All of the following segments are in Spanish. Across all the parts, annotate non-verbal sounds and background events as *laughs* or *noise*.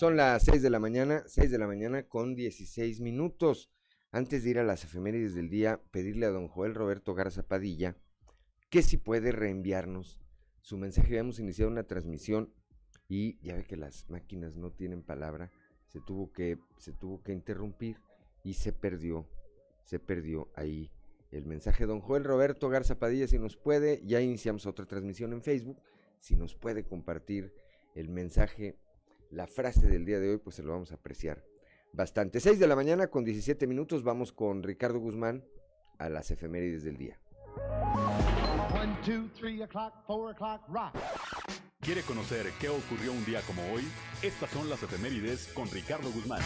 Son las 6 de la mañana, 6 de la mañana con 16 minutos. Antes de ir a las efemérides del día, pedirle a don Joel Roberto Garza Padilla que si puede reenviarnos su mensaje. Habíamos iniciado una transmisión y ya ve que las máquinas no tienen palabra. Se tuvo que, se tuvo que interrumpir y se perdió, se perdió ahí el mensaje. Don Joel Roberto Garza Padilla, si nos puede, ya iniciamos otra transmisión en Facebook. Si nos puede compartir el mensaje la frase del día de hoy, pues se lo vamos a apreciar bastante. 6 de la mañana con 17 minutos, vamos con Ricardo Guzmán a las efemérides del día. ¿Quiere conocer qué ocurrió un día como hoy? Estas son las efemérides con Ricardo Guzmán.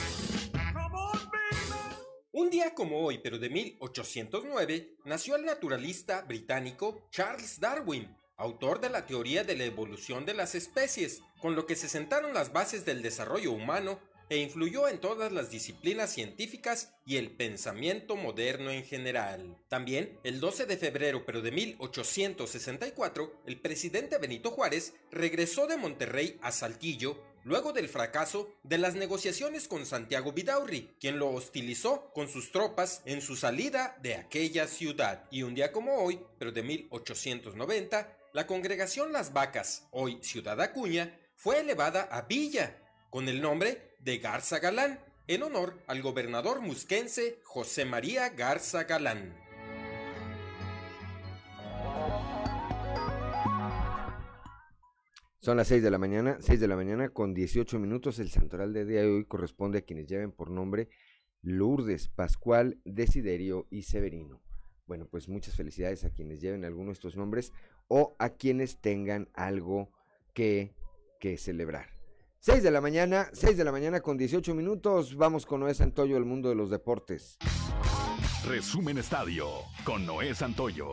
Un día como hoy, pero de 1809, nació el naturalista británico Charles Darwin, autor de la teoría de la evolución de las especies, con lo que se sentaron las bases del desarrollo humano e influyó en todas las disciplinas científicas y el pensamiento moderno en general. También, el 12 de febrero pero de 1864, el presidente Benito Juárez regresó de Monterrey a Saltillo luego del fracaso de las negociaciones con Santiago Vidaurri, quien lo hostilizó con sus tropas en su salida de aquella ciudad. Y un día como hoy, pero de 1890, la congregación Las Vacas, hoy Ciudad Acuña, fue elevada a villa con el nombre de Garza Galán, en honor al gobernador musquense José María Garza Galán. Son las 6 de la mañana, 6 de la mañana con 18 minutos. El santoral de día de hoy corresponde a quienes lleven por nombre Lourdes, Pascual, Desiderio y Severino. Bueno, pues muchas felicidades a quienes lleven alguno de estos nombres o a quienes tengan algo que, que celebrar. 6 de la mañana, 6 de la mañana con 18 minutos. Vamos con Noé Santoyo, el mundo de los deportes. Resumen Estadio con Noé Santoyo.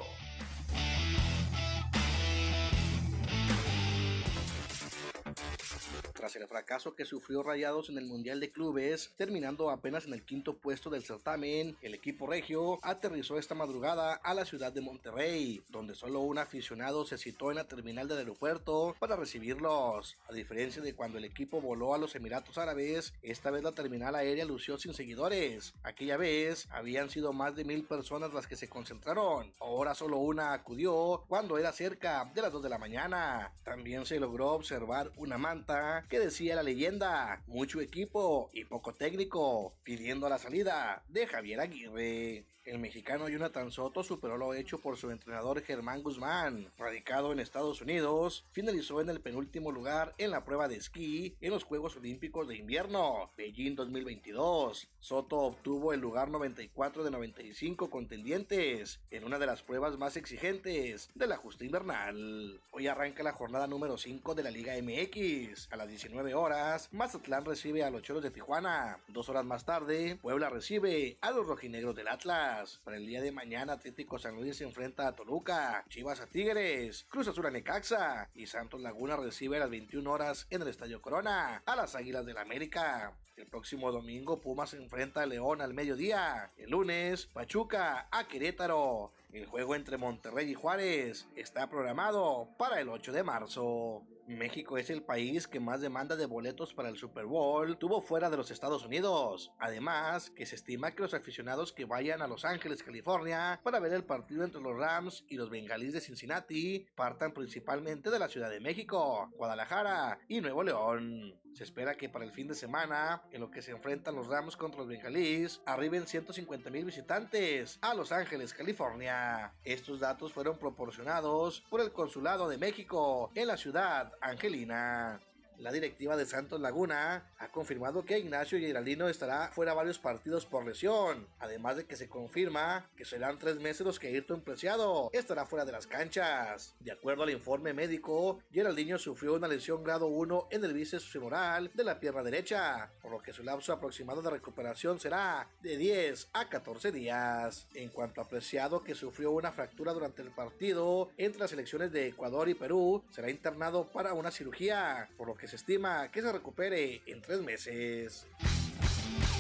Tras el fracaso que sufrió Rayados en el Mundial de Clubes, terminando apenas en el quinto puesto del certamen, el equipo regio aterrizó esta madrugada a la ciudad de Monterrey, donde solo un aficionado se citó en la terminal del aeropuerto para recibirlos. A diferencia de cuando el equipo voló a los Emiratos Árabes, esta vez la terminal aérea lució sin seguidores. Aquella vez habían sido más de mil personas las que se concentraron. Ahora solo una acudió cuando era cerca de las 2 de la mañana. También se logró observar una manta que decía la leyenda, mucho equipo y poco técnico, pidiendo la salida de Javier Aguirre. El mexicano Jonathan Soto superó lo hecho por su entrenador Germán Guzmán, radicado en Estados Unidos, finalizó en el penúltimo lugar en la prueba de esquí en los Juegos Olímpicos de Invierno, Beijing 2022. Soto obtuvo el lugar 94 de 95 contendientes en una de las pruebas más exigentes de la justa invernal. Hoy arranca la jornada número 5 de la Liga MX. A las 19 horas, Mazatlán recibe a los Choros de Tijuana. Dos horas más tarde, Puebla recibe a los rojinegros del Atlas. Para el día de mañana, Atlético San Luis se enfrenta a Toluca, Chivas a Tigres, Cruz Azul a Necaxa y Santos Laguna recibe a las 21 horas en el Estadio Corona a las Águilas del la América. El próximo domingo Pumas se enfrenta a León al mediodía. El lunes Pachuca a Querétaro. El juego entre Monterrey y Juárez está programado para el 8 de marzo. México es el país que más demanda de boletos para el Super Bowl tuvo fuera de los Estados Unidos. Además, que se estima que los aficionados que vayan a Los Ángeles, California, para ver el partido entre los Rams y los Bengalíes de Cincinnati, partan principalmente de la Ciudad de México, Guadalajara y Nuevo León. Se espera que para el fin de semana, en lo que se enfrentan los Rams contra los Bengalíes, arriben 150 mil visitantes a Los Ángeles, California. Estos datos fueron proporcionados por el Consulado de México en la ciudad Angelina. La directiva de Santos Laguna ha confirmado que Ignacio Geraldino estará fuera varios partidos por lesión, además de que se confirma que serán tres meses los que Ayrton Preciado estará fuera de las canchas. De acuerdo al informe médico, Geraldino sufrió una lesión grado 1 en el bíceps femoral de la pierna derecha, por lo que su lapso aproximado de recuperación será de 10 a 14 días. En cuanto a Preciado, que sufrió una fractura durante el partido entre las selecciones de Ecuador y Perú, será internado para una cirugía, por lo que se estima que se recupere en tres meses.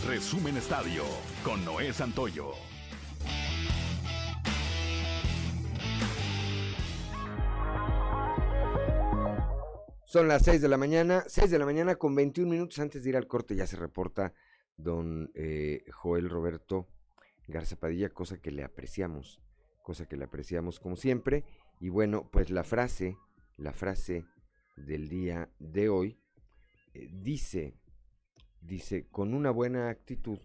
Resumen Estadio con Noé Santoyo. Son las 6 de la mañana, 6 de la mañana con 21 minutos antes de ir al corte ya se reporta don eh, Joel Roberto Garza Padilla, cosa que le apreciamos, cosa que le apreciamos como siempre. Y bueno, pues la frase, la frase del día de hoy eh, dice, dice, con una buena actitud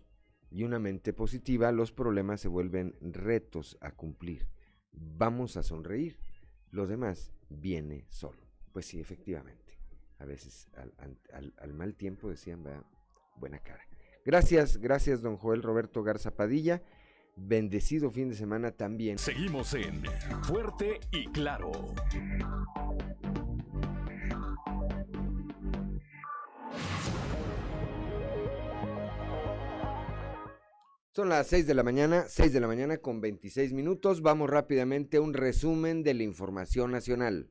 y una mente positiva, los problemas se vuelven retos a cumplir. Vamos a sonreír, lo demás viene solo. Pues sí, efectivamente. A veces al, mal tiempo decían, buena cara. Gracias, gracias, don Joel Roberto Garza Padilla. Bendecido fin de semana también. Seguimos en Fuerte y Claro. Son las 6 de la mañana, 6 de la mañana con 26 minutos. Vamos rápidamente a un resumen de la información nacional.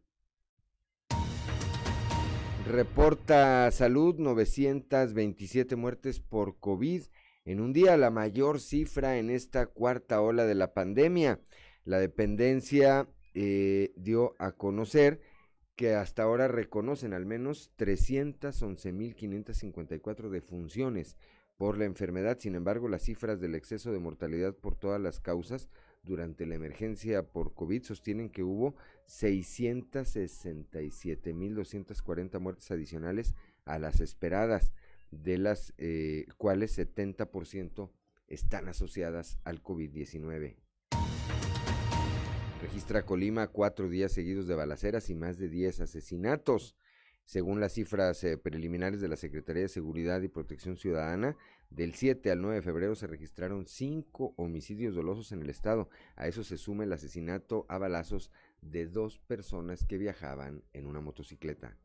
Reporta salud 927 muertes por COVID en un día, la mayor cifra en esta cuarta ola de la pandemia. La dependencia eh, dio a conocer que hasta ahora reconocen al menos 311.554 defunciones por la enfermedad. Sin embargo, las cifras del exceso de mortalidad por todas las causas durante la emergencia por COVID sostienen que hubo 667.240 muertes adicionales a las esperadas, de las eh, cuales 70% están asociadas al COVID-19. Registra Colima cuatro días seguidos de balaceras y más de 10 asesinatos. Según las cifras eh, preliminares de la Secretaría de Seguridad y Protección Ciudadana, del 7 al 9 de febrero se registraron cinco homicidios dolosos en el estado. A eso se suma el asesinato a balazos de dos personas que viajaban en una motocicleta.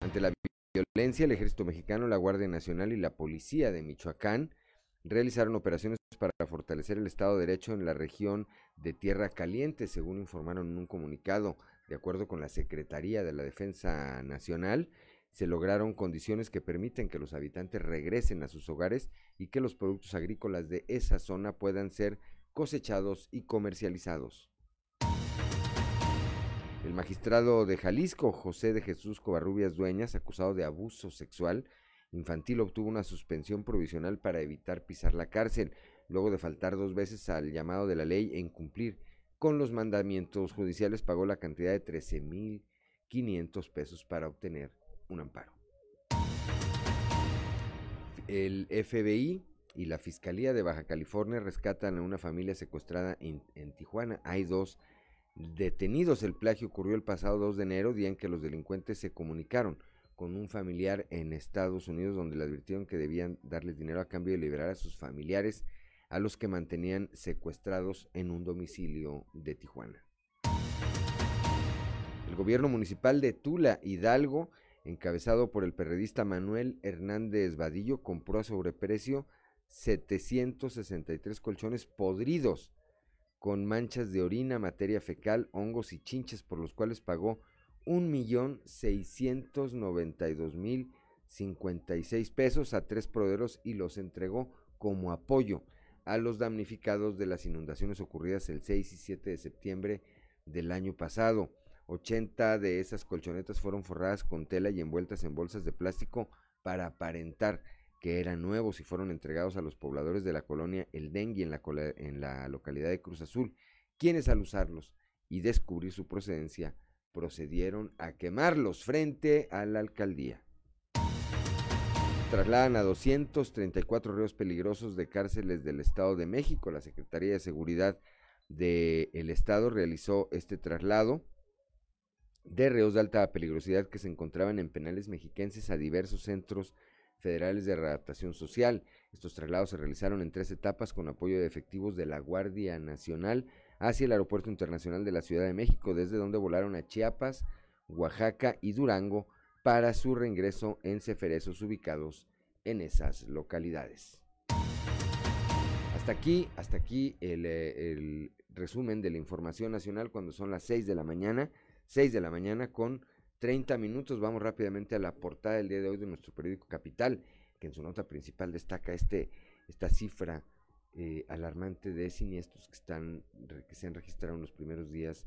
Ante la violencia, el ejército mexicano, la Guardia Nacional y la Policía de Michoacán realizaron operaciones para fortalecer el Estado de Derecho en la región de Tierra Caliente, según informaron en un comunicado. De acuerdo con la Secretaría de la Defensa Nacional, se lograron condiciones que permiten que los habitantes regresen a sus hogares y que los productos agrícolas de esa zona puedan ser cosechados y comercializados. El magistrado de Jalisco, José de Jesús Covarrubias Dueñas, acusado de abuso sexual infantil, obtuvo una suspensión provisional para evitar pisar la cárcel, luego de faltar dos veces al llamado de la ley e incumplir con los mandamientos judiciales, pagó la cantidad de 13.500 pesos para obtener un amparo. El FBI y la Fiscalía de Baja California rescatan a una familia secuestrada en, Tijuana. Hay dos detenidos. El plagio ocurrió el pasado 2 de enero, día en que los delincuentes se comunicaron con un familiar en Estados Unidos donde le advirtieron que debían darles dinero a cambio de liberar a sus familiares a los que mantenían secuestrados en un domicilio de Tijuana. El gobierno municipal de Tula, Hidalgo, encabezado por el periodista Manuel Hernández Vadillo, compró a sobreprecio 763 colchones podridos con manchas de orina, materia fecal, hongos y chinches, por los cuales pagó un millón seiscientos noventa y dos mil cincuenta y seis pesos a tres proveedores y los entregó como apoyo a los damnificados de las inundaciones ocurridas el 6 y 7 de septiembre del año pasado. 80 de esas colchonetas fueron forradas con tela y envueltas en bolsas de plástico para aparentar que eran nuevos y fueron entregados a los pobladores de la colonia El Dengue en la, en la localidad de Cruz Azul, quienes al usarlos y descubrir su procedencia procedieron a quemarlos frente a la alcaldía. Trasladan a 234 reos peligrosos de cárceles del Estado de México. La Secretaría de Seguridad del Estado realizó este traslado de reos de alta peligrosidad que se encontraban en penales mexiquenses a diversos centros federales de readaptación social. Estos traslados se realizaron en tres etapas con apoyo de efectivos de la Guardia Nacional hacia el Aeropuerto Internacional de la Ciudad de México, desde donde volaron a Chiapas, Oaxaca y Durango para su reingreso en ceferezos ubicados en esas localidades. Hasta aquí, hasta aquí el, eh, resumen de la información nacional cuando son las 6 de la mañana. 6 de la mañana con 30 minutos. Vamos rápidamente a la portada del día de hoy de nuestro periódico Capital, que en su nota principal destaca este, esta cifra eh, alarmante de siniestros que, están, se han registrado en los primeros días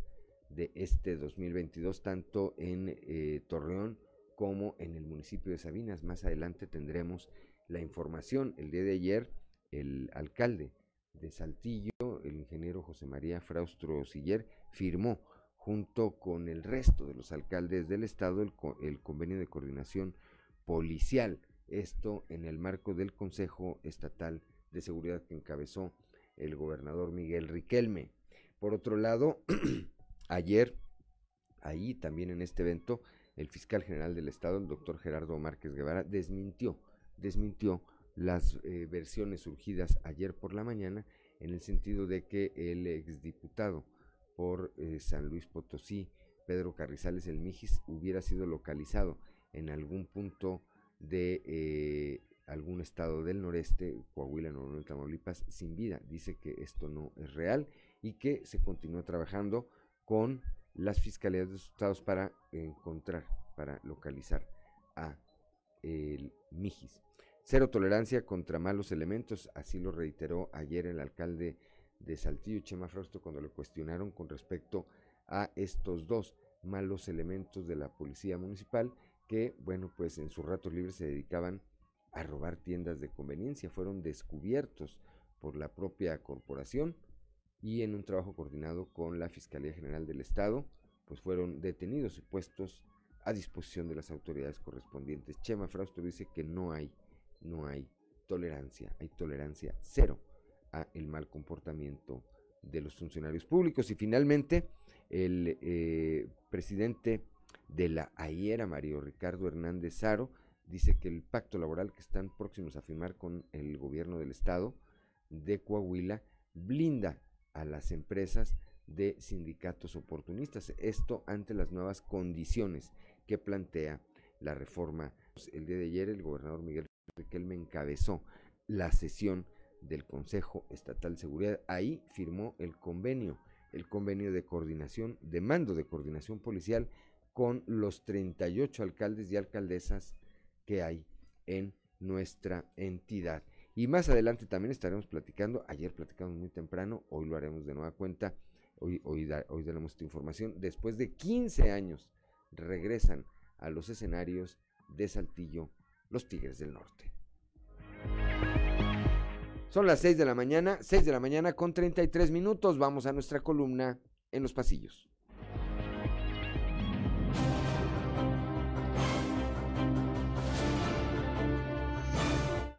de este 2022, tanto en eh, Torreón como en el municipio de Sabinas. Más adelante tendremos la información. El día de ayer, el alcalde de Saltillo, el ingeniero José María Fraustro Siller, firmó junto con el resto de los alcaldes del estado el, el convenio de coordinación policial. Esto en el marco del Consejo Estatal de Seguridad que encabezó el gobernador Miguel Riquelme. Por otro lado, *clears throat* ayer, ahí también en este evento, el fiscal general del estado, el doctor Gerardo Márquez Guevara, desmintió, desmintió las eh, versiones surgidas ayer por la mañana en el sentido de que el exdiputado por eh, San Luis Potosí, Pedro Carrizales el Mijis, hubiera sido localizado en algún punto de eh, algún estado del noreste, Coahuila, Nuevo Tamaulipas, sin vida. Dice que esto no es real y que se continúa trabajando con las fiscalías de los estados para encontrar, para localizar a el Mijis. Cero tolerancia contra malos elementos, así lo reiteró ayer el alcalde de Saltillo, Chema Frausto, cuando le cuestionaron con respecto a estos dos malos elementos de la policía municipal que, bueno, pues en su rato libre se dedicaban a robar tiendas de conveniencia. Fueron descubiertos por la propia corporación y en un trabajo coordinado con la Fiscalía General del Estado, pues fueron detenidos y puestos a disposición de las autoridades correspondientes. Chema Frausto dice que no hay, no hay tolerancia, hay tolerancia cero a el mal comportamiento de los funcionarios públicos. Y finalmente, el eh, presidente de la AIERA, Mario Ricardo Hernández Saro, dice que el pacto laboral que están próximos a firmar con el gobierno del estado de Coahuila blinda a las empresas de sindicatos oportunistas. Esto ante las nuevas condiciones que plantea la reforma. El día de ayer el gobernador Miguel Riquelme encabezó la sesión del Consejo Estatal de Seguridad. Ahí firmó el convenio, el convenio de coordinación, de mando de coordinación policial con los 38 alcaldes y alcaldesas que hay en nuestra entidad. Y más adelante también estaremos platicando, ayer platicamos muy temprano, hoy lo haremos de nueva cuenta, hoy, hoy, daremos esta información, después de 15 años regresan a los escenarios de Saltillo los Tigres del Norte. Son las 6 de la mañana, 6 de la mañana con 33 minutos, vamos a nuestra columna en los pasillos.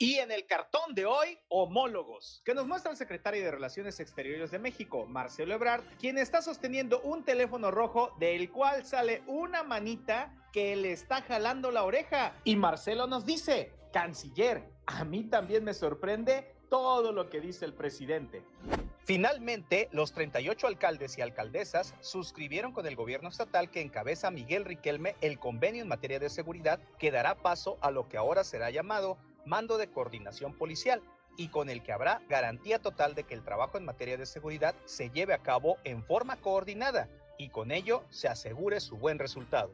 Y en el cartón de hoy, homólogos, que nos muestra el secretario de Relaciones Exteriores de México, Marcelo Ebrard, quien está sosteniendo un teléfono rojo del cual sale una manita que le está jalando la oreja. Y Marcelo nos dice, canciller, a mí también me sorprende todo lo que dice el presidente. Finalmente, los 38 alcaldes y alcaldesas suscribieron con el gobierno estatal que encabeza Miguel Riquelme el convenio en materia de seguridad que dará paso a lo que ahora será llamado mando de coordinación policial y con el que habrá garantía total de que el trabajo en materia de seguridad se lleve a cabo en forma coordinada y con ello se asegure su buen resultado.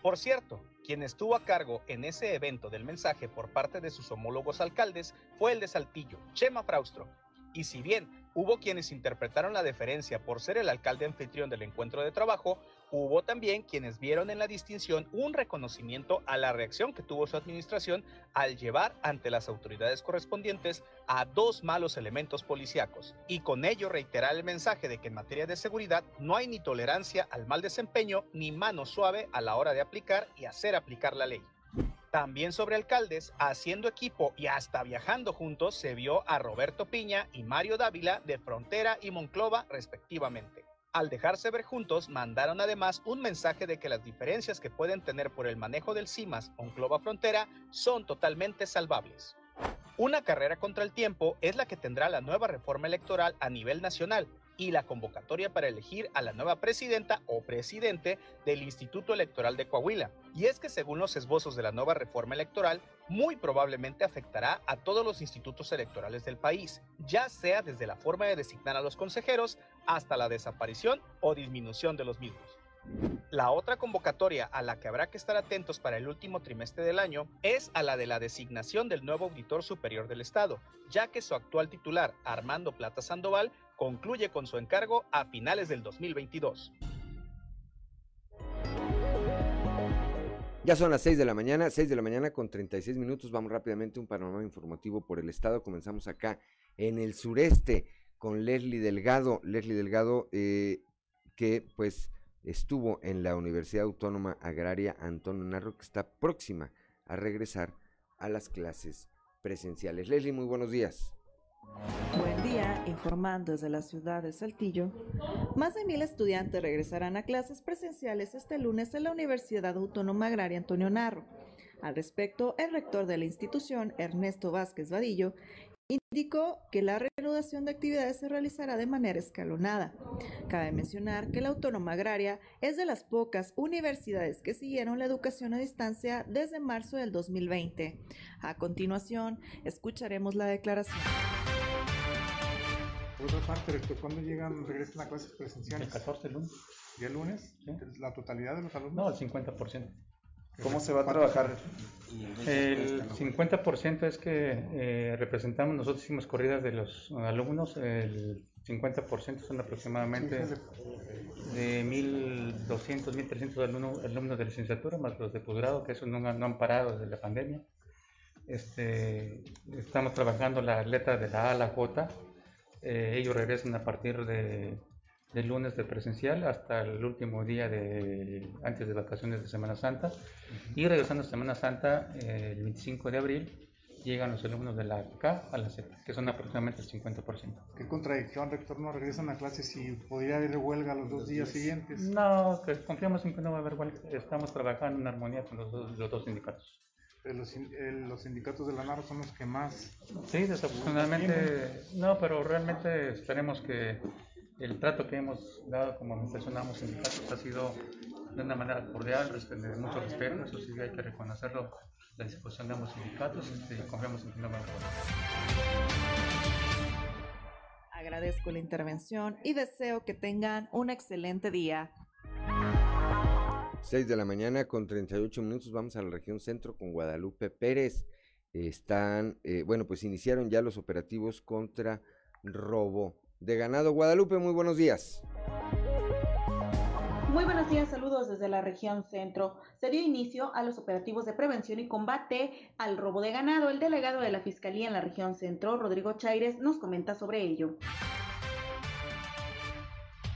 Por cierto, quien estuvo a cargo en ese evento del mensaje por parte de sus homólogos alcaldes fue el de Saltillo, Chema Fraustro. Y si bien hubo quienes interpretaron la deferencia por ser el alcalde anfitrión del encuentro de trabajo, Hubo también quienes vieron en la distinción un reconocimiento a la reacción que tuvo su administración al llevar ante las autoridades correspondientes a dos malos elementos policíacos y con ello reiterar el mensaje de que en materia de seguridad no hay ni tolerancia al mal desempeño ni mano suave a la hora de aplicar y hacer aplicar la ley. También sobre alcaldes, haciendo equipo y hasta viajando juntos, se vio a Roberto Piña y Mario Dávila de Frontera y Monclova respectivamente. Al dejarse ver juntos, mandaron además un mensaje de que las diferencias que pueden tener por el manejo del CIMAS o Clova Frontera son totalmente salvables. Una carrera contra el tiempo es la que tendrá la nueva reforma electoral a nivel nacional, y la convocatoria para elegir a la nueva presidenta o presidente del Instituto Electoral de Coahuila. Y es que según los esbozos de la nueva reforma electoral, muy probablemente afectará a todos los institutos electorales del país, ya sea desde la forma de designar a los consejeros hasta la desaparición o disminución de los mismos. La otra convocatoria a la que habrá que estar atentos para el último trimestre del año es a la de la designación del nuevo auditor superior del Estado, ya que su actual titular, Armando Plata Sandoval, concluye con su encargo a finales del 2022. Ya son las 6 de la mañana, 6 de la mañana con 36 minutos. Vamos rápidamente a un panorama informativo por el Estado. Comenzamos acá en el sureste con Leslie Delgado. Leslie Delgado, eh, que pues estuvo en la Universidad Autónoma Agraria Antonio Narro, que está próxima a regresar a las clases presenciales. Leslie, muy buenos días. Buen día, informando desde la ciudad de Saltillo. Más de mil estudiantes regresarán a clases presenciales este lunes en la Universidad Autónoma Agraria Antonio Narro. Al respecto, el rector de la institución, Ernesto Vázquez Vadillo, indicó que la reanudación de actividades se realizará de manera escalonada. Cabe mencionar que la Autónoma Agraria es de las pocas universidades que siguieron la educación a distancia desde marzo del 2020. A continuación, escucharemos la declaración. Por otra parte, rector, ¿cuándo llegan, regresan a clases presenciales? El 14 lunes. ¿Y el lunes? Sí. ¿La totalidad de los alumnos? No, el 50%. ¿Cómo se va a trabajar? El 50% es que eh, representamos, nosotros hicimos corridas de los alumnos, el 50% son aproximadamente de 1.200, 1.300 alumnos, alumnos de licenciatura, más los de posgrado, que eso no, han- no han parado desde la pandemia. Este, estamos trabajando la letra de la A a la J. Eh, ellos regresan a partir de, del lunes de presencial hasta el último día de antes de vacaciones de Semana Santa. Y regresando a Semana Santa, eh, el 25 de abril, llegan los alumnos de la K a la Z, que son aproximadamente el 50%. ¿Qué contradicción, rector? ¿No regresan a clases y podría haber huelga los dos días siguientes? No, que confiamos en que no va a haber huelga. Estamos trabajando en armonía con los dos, los dos sindicatos. Los, eh, los sindicatos de la NARO son los que más... Sí, desafortunadamente no, pero realmente esperemos que el trato que hemos dado como administración a ambos sindicatos ha sido de una manera cordial, de mucho respeto, eso sí hay que reconocerlo, la disposición de ambos sindicatos este, y confiamos en que no va a. Agradezco la intervención y deseo que tengan un excelente día. 6 de la mañana con 38 minutos. Vamos a la región centro con Guadalupe Pérez. Están, eh, bueno, pues iniciaron ya los operativos contra robo de ganado. Guadalupe, muy buenos días. Muy buenos días, saludos desde la región centro. Se dio inicio a los operativos de prevención y combate al robo de ganado. El delegado de la Fiscalía en la región centro, Rodrigo Chaires, nos comenta sobre ello.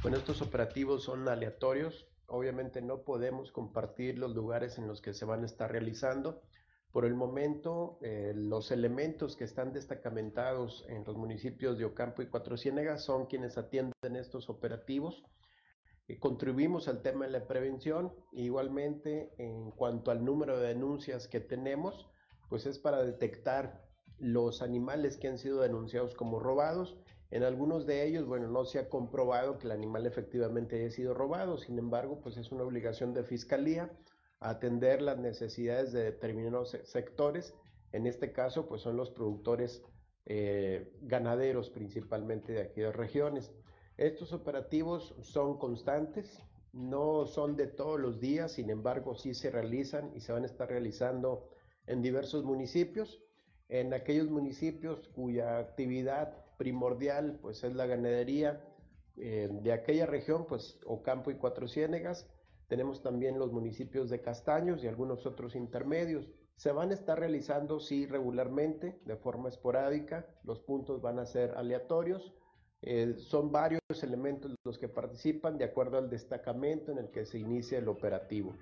Bueno, estos operativos son aleatorios. Obviamente no podemos compartir los lugares en los que se van a estar realizando. Por el momento, eh, los elementos que están destacamentados en los municipios de Ocampo y Cuatro Ciénegas son quienes atienden estos operativos. Eh, contribuimos al tema de la prevención. Igualmente, en cuanto al número de denuncias que tenemos, pues es para detectar los animales que han sido denunciados como robados. En algunos de ellos, bueno, no se ha comprobado que el animal efectivamente haya sido robado, sin embargo, pues es una obligación de fiscalía atender las necesidades de determinados se- sectores. En este caso, pues son los productores eh, ganaderos principalmente de aquellas regiones. Estos operativos son constantes, no son de todos los días, sin embargo, sí se realizan y se van a estar realizando en diversos municipios. En aquellos municipios cuya actividad primordial pues es la ganadería eh, de aquella región, pues Ocampo y Cuatro Ciénegas. Tenemos también los municipios de Castaños y algunos otros intermedios. Se van a estar realizando, sí, regularmente, de forma esporádica. Los puntos van a ser aleatorios. Eh, son varios elementos los que participan de acuerdo al destacamento en el que se inicia el operativo.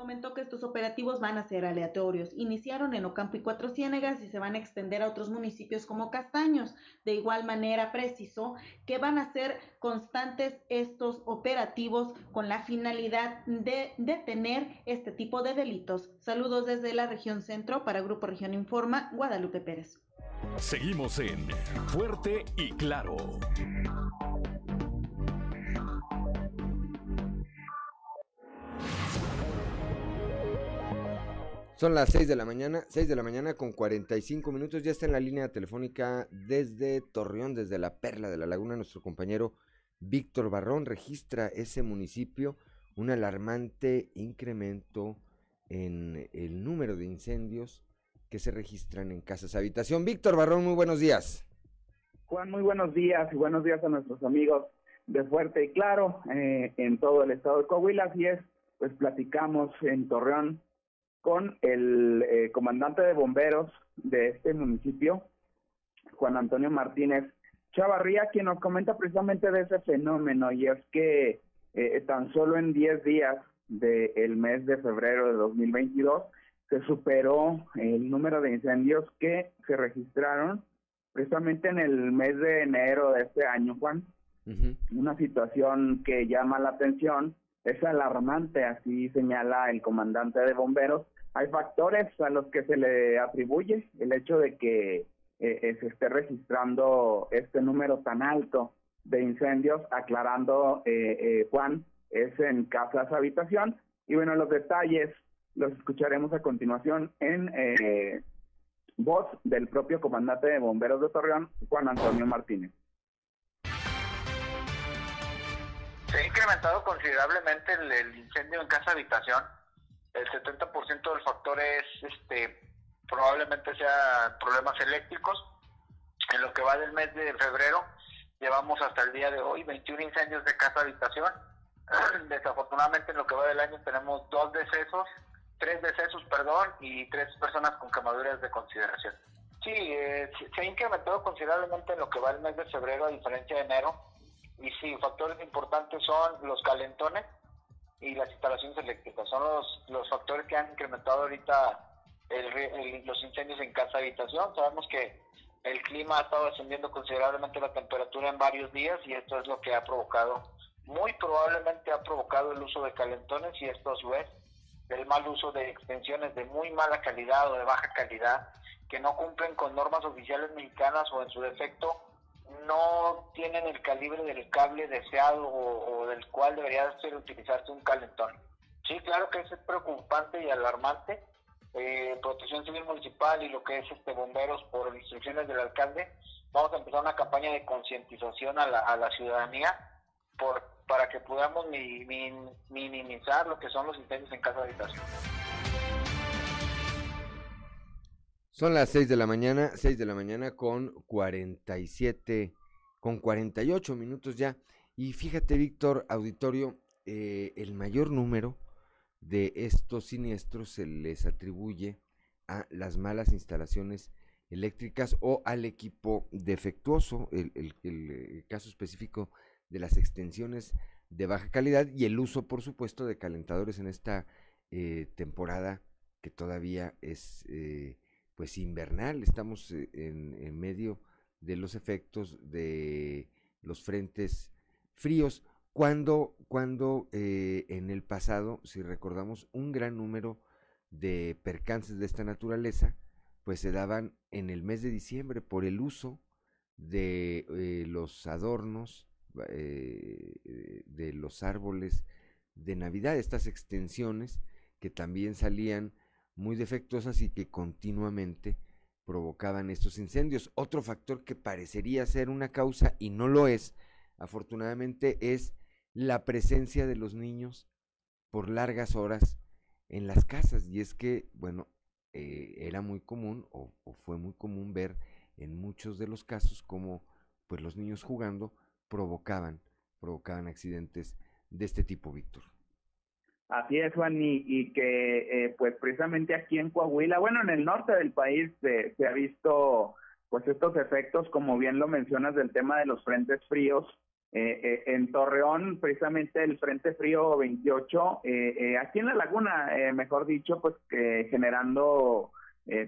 Comentó que estos operativos van a ser aleatorios. Iniciaron en Ocampo y Cuatro Ciénegas y se van a extender a otros municipios como Castaños. De igual manera, precisó que van a ser constantes estos operativos con la finalidad de detener este tipo de delitos. Saludos desde la región centro para Grupo Región Informa, Guadalupe Pérez. Seguimos en Fuerte y Claro. Son las 6 de la mañana, 6 de la mañana con 45 minutos. Ya está en la línea telefónica desde Torreón, desde la Perla de la Laguna, nuestro compañero Víctor Barrón. Registra ese municipio un alarmante incremento en el número de incendios que se registran en casas habitación. Víctor Barrón, muy buenos días. Juan, muy buenos días y buenos días a nuestros amigos de Fuerte y Claro eh, en todo el estado de Coahuila. Así es, pues platicamos en Torreón con el eh, comandante de bomberos de este municipio, Juan Antonio Martínez Chavarría, quien nos comenta precisamente de ese fenómeno y es que eh, tan solo en 10 días del mes de febrero de 2022 se superó el número de incendios que se registraron precisamente en el mes de enero de este año, Juan. Una situación que llama la atención, es alarmante, así señala el comandante de bomberos. Hay factores a los que se le atribuye el hecho de que eh, eh, se esté registrando este número tan alto de incendios, aclarando eh, Juan, es en casas habitación. Y bueno, los detalles los escucharemos a continuación en voz del propio comandante de bomberos de Torreón, Juan Antonio Martínez. Se ha incrementado considerablemente el, incendio en casa habitación. El 70% del factor es, este, probablemente sea problemas eléctricos. En lo que va del mes de febrero, llevamos hasta el día de hoy 21 incendios de casa habitación. *clears throat* Desafortunadamente, en lo que va del año tenemos dos decesos tres decesos, perdón, y tres personas con quemaduras de consideración. Sí, eh, se ha incrementado considerablemente en lo que va el mes de febrero a diferencia de enero. Y sí, factores importantes son los calentones y las instalaciones eléctricas. Son los, los factores que han incrementado ahorita los incendios en casa habitación. Sabemos que el clima ha estado descendiendo considerablemente la temperatura en varios días y esto es lo que ha provocado, muy probablemente ha provocado el uso de calentones y esto a su vez del mal uso de extensiones de muy mala calidad o de baja calidad que no cumplen con normas oficiales mexicanas o en su defecto no tienen el calibre del cable deseado o, del cual debería ser utilizarse un calentón. Sí, claro que es preocupante y alarmante. Eh, Protección Civil Municipal y lo que es este bomberos por instrucciones del alcalde, vamos a empezar una campaña de concientización a la, a la ciudadanía por para que podamos minimizar lo que son los incendios en casa de habitación. Son las 6 de la mañana, 6 de la mañana con 47, con 48 minutos ya. Y fíjate, Víctor, auditorio, eh, el mayor número de estos siniestros se les atribuye a las malas instalaciones eléctricas o al equipo defectuoso, el, el, el caso específico de las extensiones de baja calidad y el uso, por supuesto, de calentadores en esta eh, temporada que todavía es eh, pues invernal. Estamos eh, en, medio de los efectos de los frentes fríos. Cuando, cuando en el pasado, si recordamos, un gran número de percances de esta naturaleza, pues se daban en el mes de diciembre por el uso de los adornos eh, de los árboles de Navidad, estas extensiones que también salían muy defectuosas y que continuamente provocaban estos incendios. Otro factor que parecería ser una causa y no lo es, afortunadamente, es la presencia de los niños por largas horas en las casas. Y es que, bueno, eh, era muy común o, o, fue muy común ver en muchos de los casos como pues los niños jugando provocaban, provocaban accidentes de este tipo, Víctor. Así es, Juan, y, que eh, pues precisamente aquí en Coahuila, bueno, en el norte del país se, ha visto pues estos efectos, como bien lo mencionas, del tema de los frentes fríos. Eh, eh, en Torreón, precisamente el Frente Frío 28, aquí en la laguna, mejor dicho, pues que generando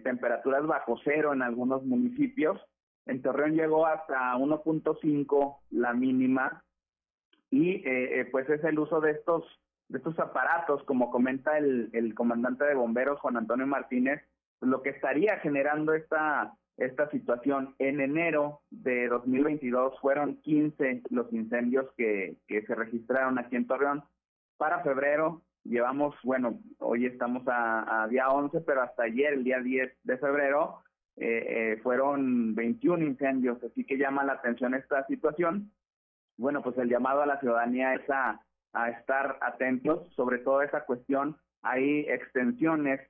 temperaturas bajo cero en algunos municipios, en Torreón llegó hasta 1.5 la mínima y eh, eh, pues es el uso de estos de estos aparatos, como comenta el, el comandante de bomberos Juan Antonio Martínez, pues lo que estaría generando esta esta situación. En enero de 2022 fueron 15 los incendios que, que se registraron aquí en Torreón. Para febrero llevamos, bueno, hoy estamos a, a día 11, pero hasta ayer, el día 10 de febrero, eh, eh, fueron 21 incendios, así que llama la atención esta situación. Bueno, pues el llamado a la ciudadanía es a, estar atentos, sobre todo esa cuestión. Hay extensiones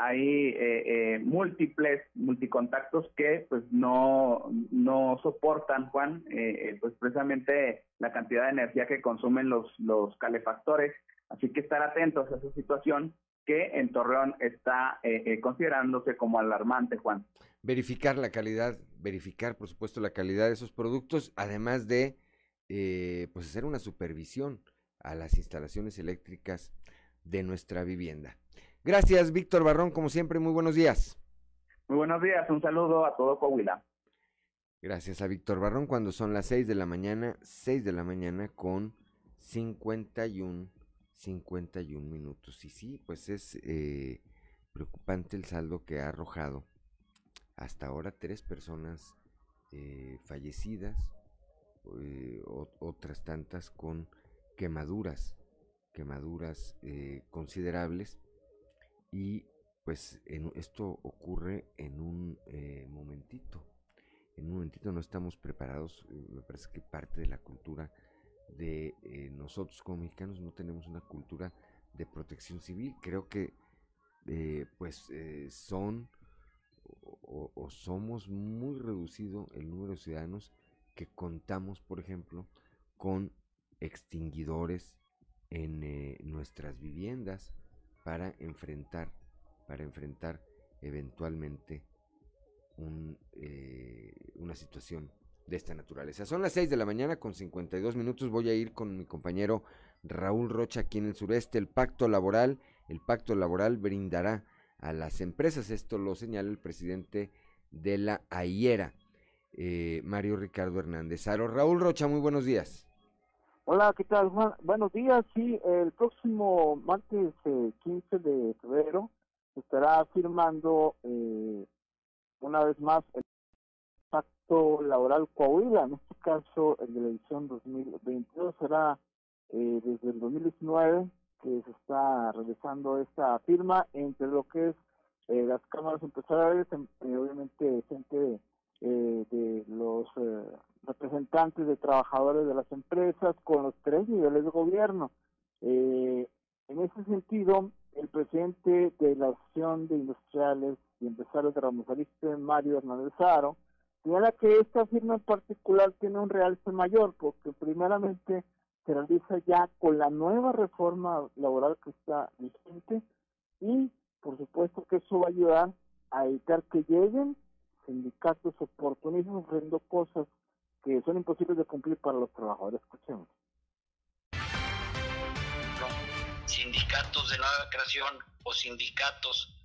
hay eh, eh, múltiples multicontactos que pues no, no soportan, Juan, eh, pues precisamente la cantidad de energía que consumen los, los calefactores. Así que estar atentos a esa situación que en Torreón está considerándose como alarmante, Juan. Verificar la calidad, verificar por supuesto la calidad de esos productos, además de pues hacer una supervisión a las instalaciones eléctricas de nuestra vivienda. Gracias, Víctor Barrón, como siempre, muy buenos días. Muy buenos días, un saludo a todo Coahuila. Gracias a Víctor Barrón, cuando son las 6 de la mañana, 6 de la mañana con 51, 51 minutos. Y sí, pues es eh, preocupante el saldo que ha arrojado hasta ahora tres personas eh, fallecidas, eh, otras tantas con quemaduras, quemaduras considerables y pues en, esto ocurre en un eh, momentito. En un momentito no estamos preparados, eh, me parece que parte de la cultura de eh, nosotros como mexicanos no tenemos una cultura de protección civil. Creo que pues son o, o, somos muy reducido el número de ciudadanos que contamos, por ejemplo, con extinguidores en nuestras viviendas para enfrentar, para enfrentar eventualmente un, eh, una situación de esta naturaleza. Son las 6 de la mañana con 52 minutos. Voy a ir con mi compañero Raúl Rocha aquí en el sureste. El pacto laboral, el pacto laboral brindará a las empresas. Esto lo señala el presidente de la AIERA, eh, Mario Ricardo Hernández Aro. Raúl Rocha, muy buenos días. Hola, ¿qué tal, Juan? Buenos días. Sí, el próximo martes 15 eh, de febrero estará firmando eh, una vez más el Pacto Laboral Coahuila. En este caso, el de la edición 2022 será eh, desde el 2019 que se está realizando esta firma entre lo que es las cámaras empresariales, em, obviamente gente de los representantes de trabajadores de las empresas con los tres niveles de gobierno. Eh, en ese sentido, el presidente de la Asociación de Industriales y Empresarios de Ramos Mario Hernández Aro, señala que esta firma en particular tiene un realce mayor, porque primeramente se realiza ya con la nueva reforma laboral que está vigente y por supuesto que eso va a ayudar a evitar que lleguen sindicatos oportunistas ofreciendo cosas que son imposibles de cumplir para los trabajadores. Escuchemos. Sindicatos de nueva creación o sindicatos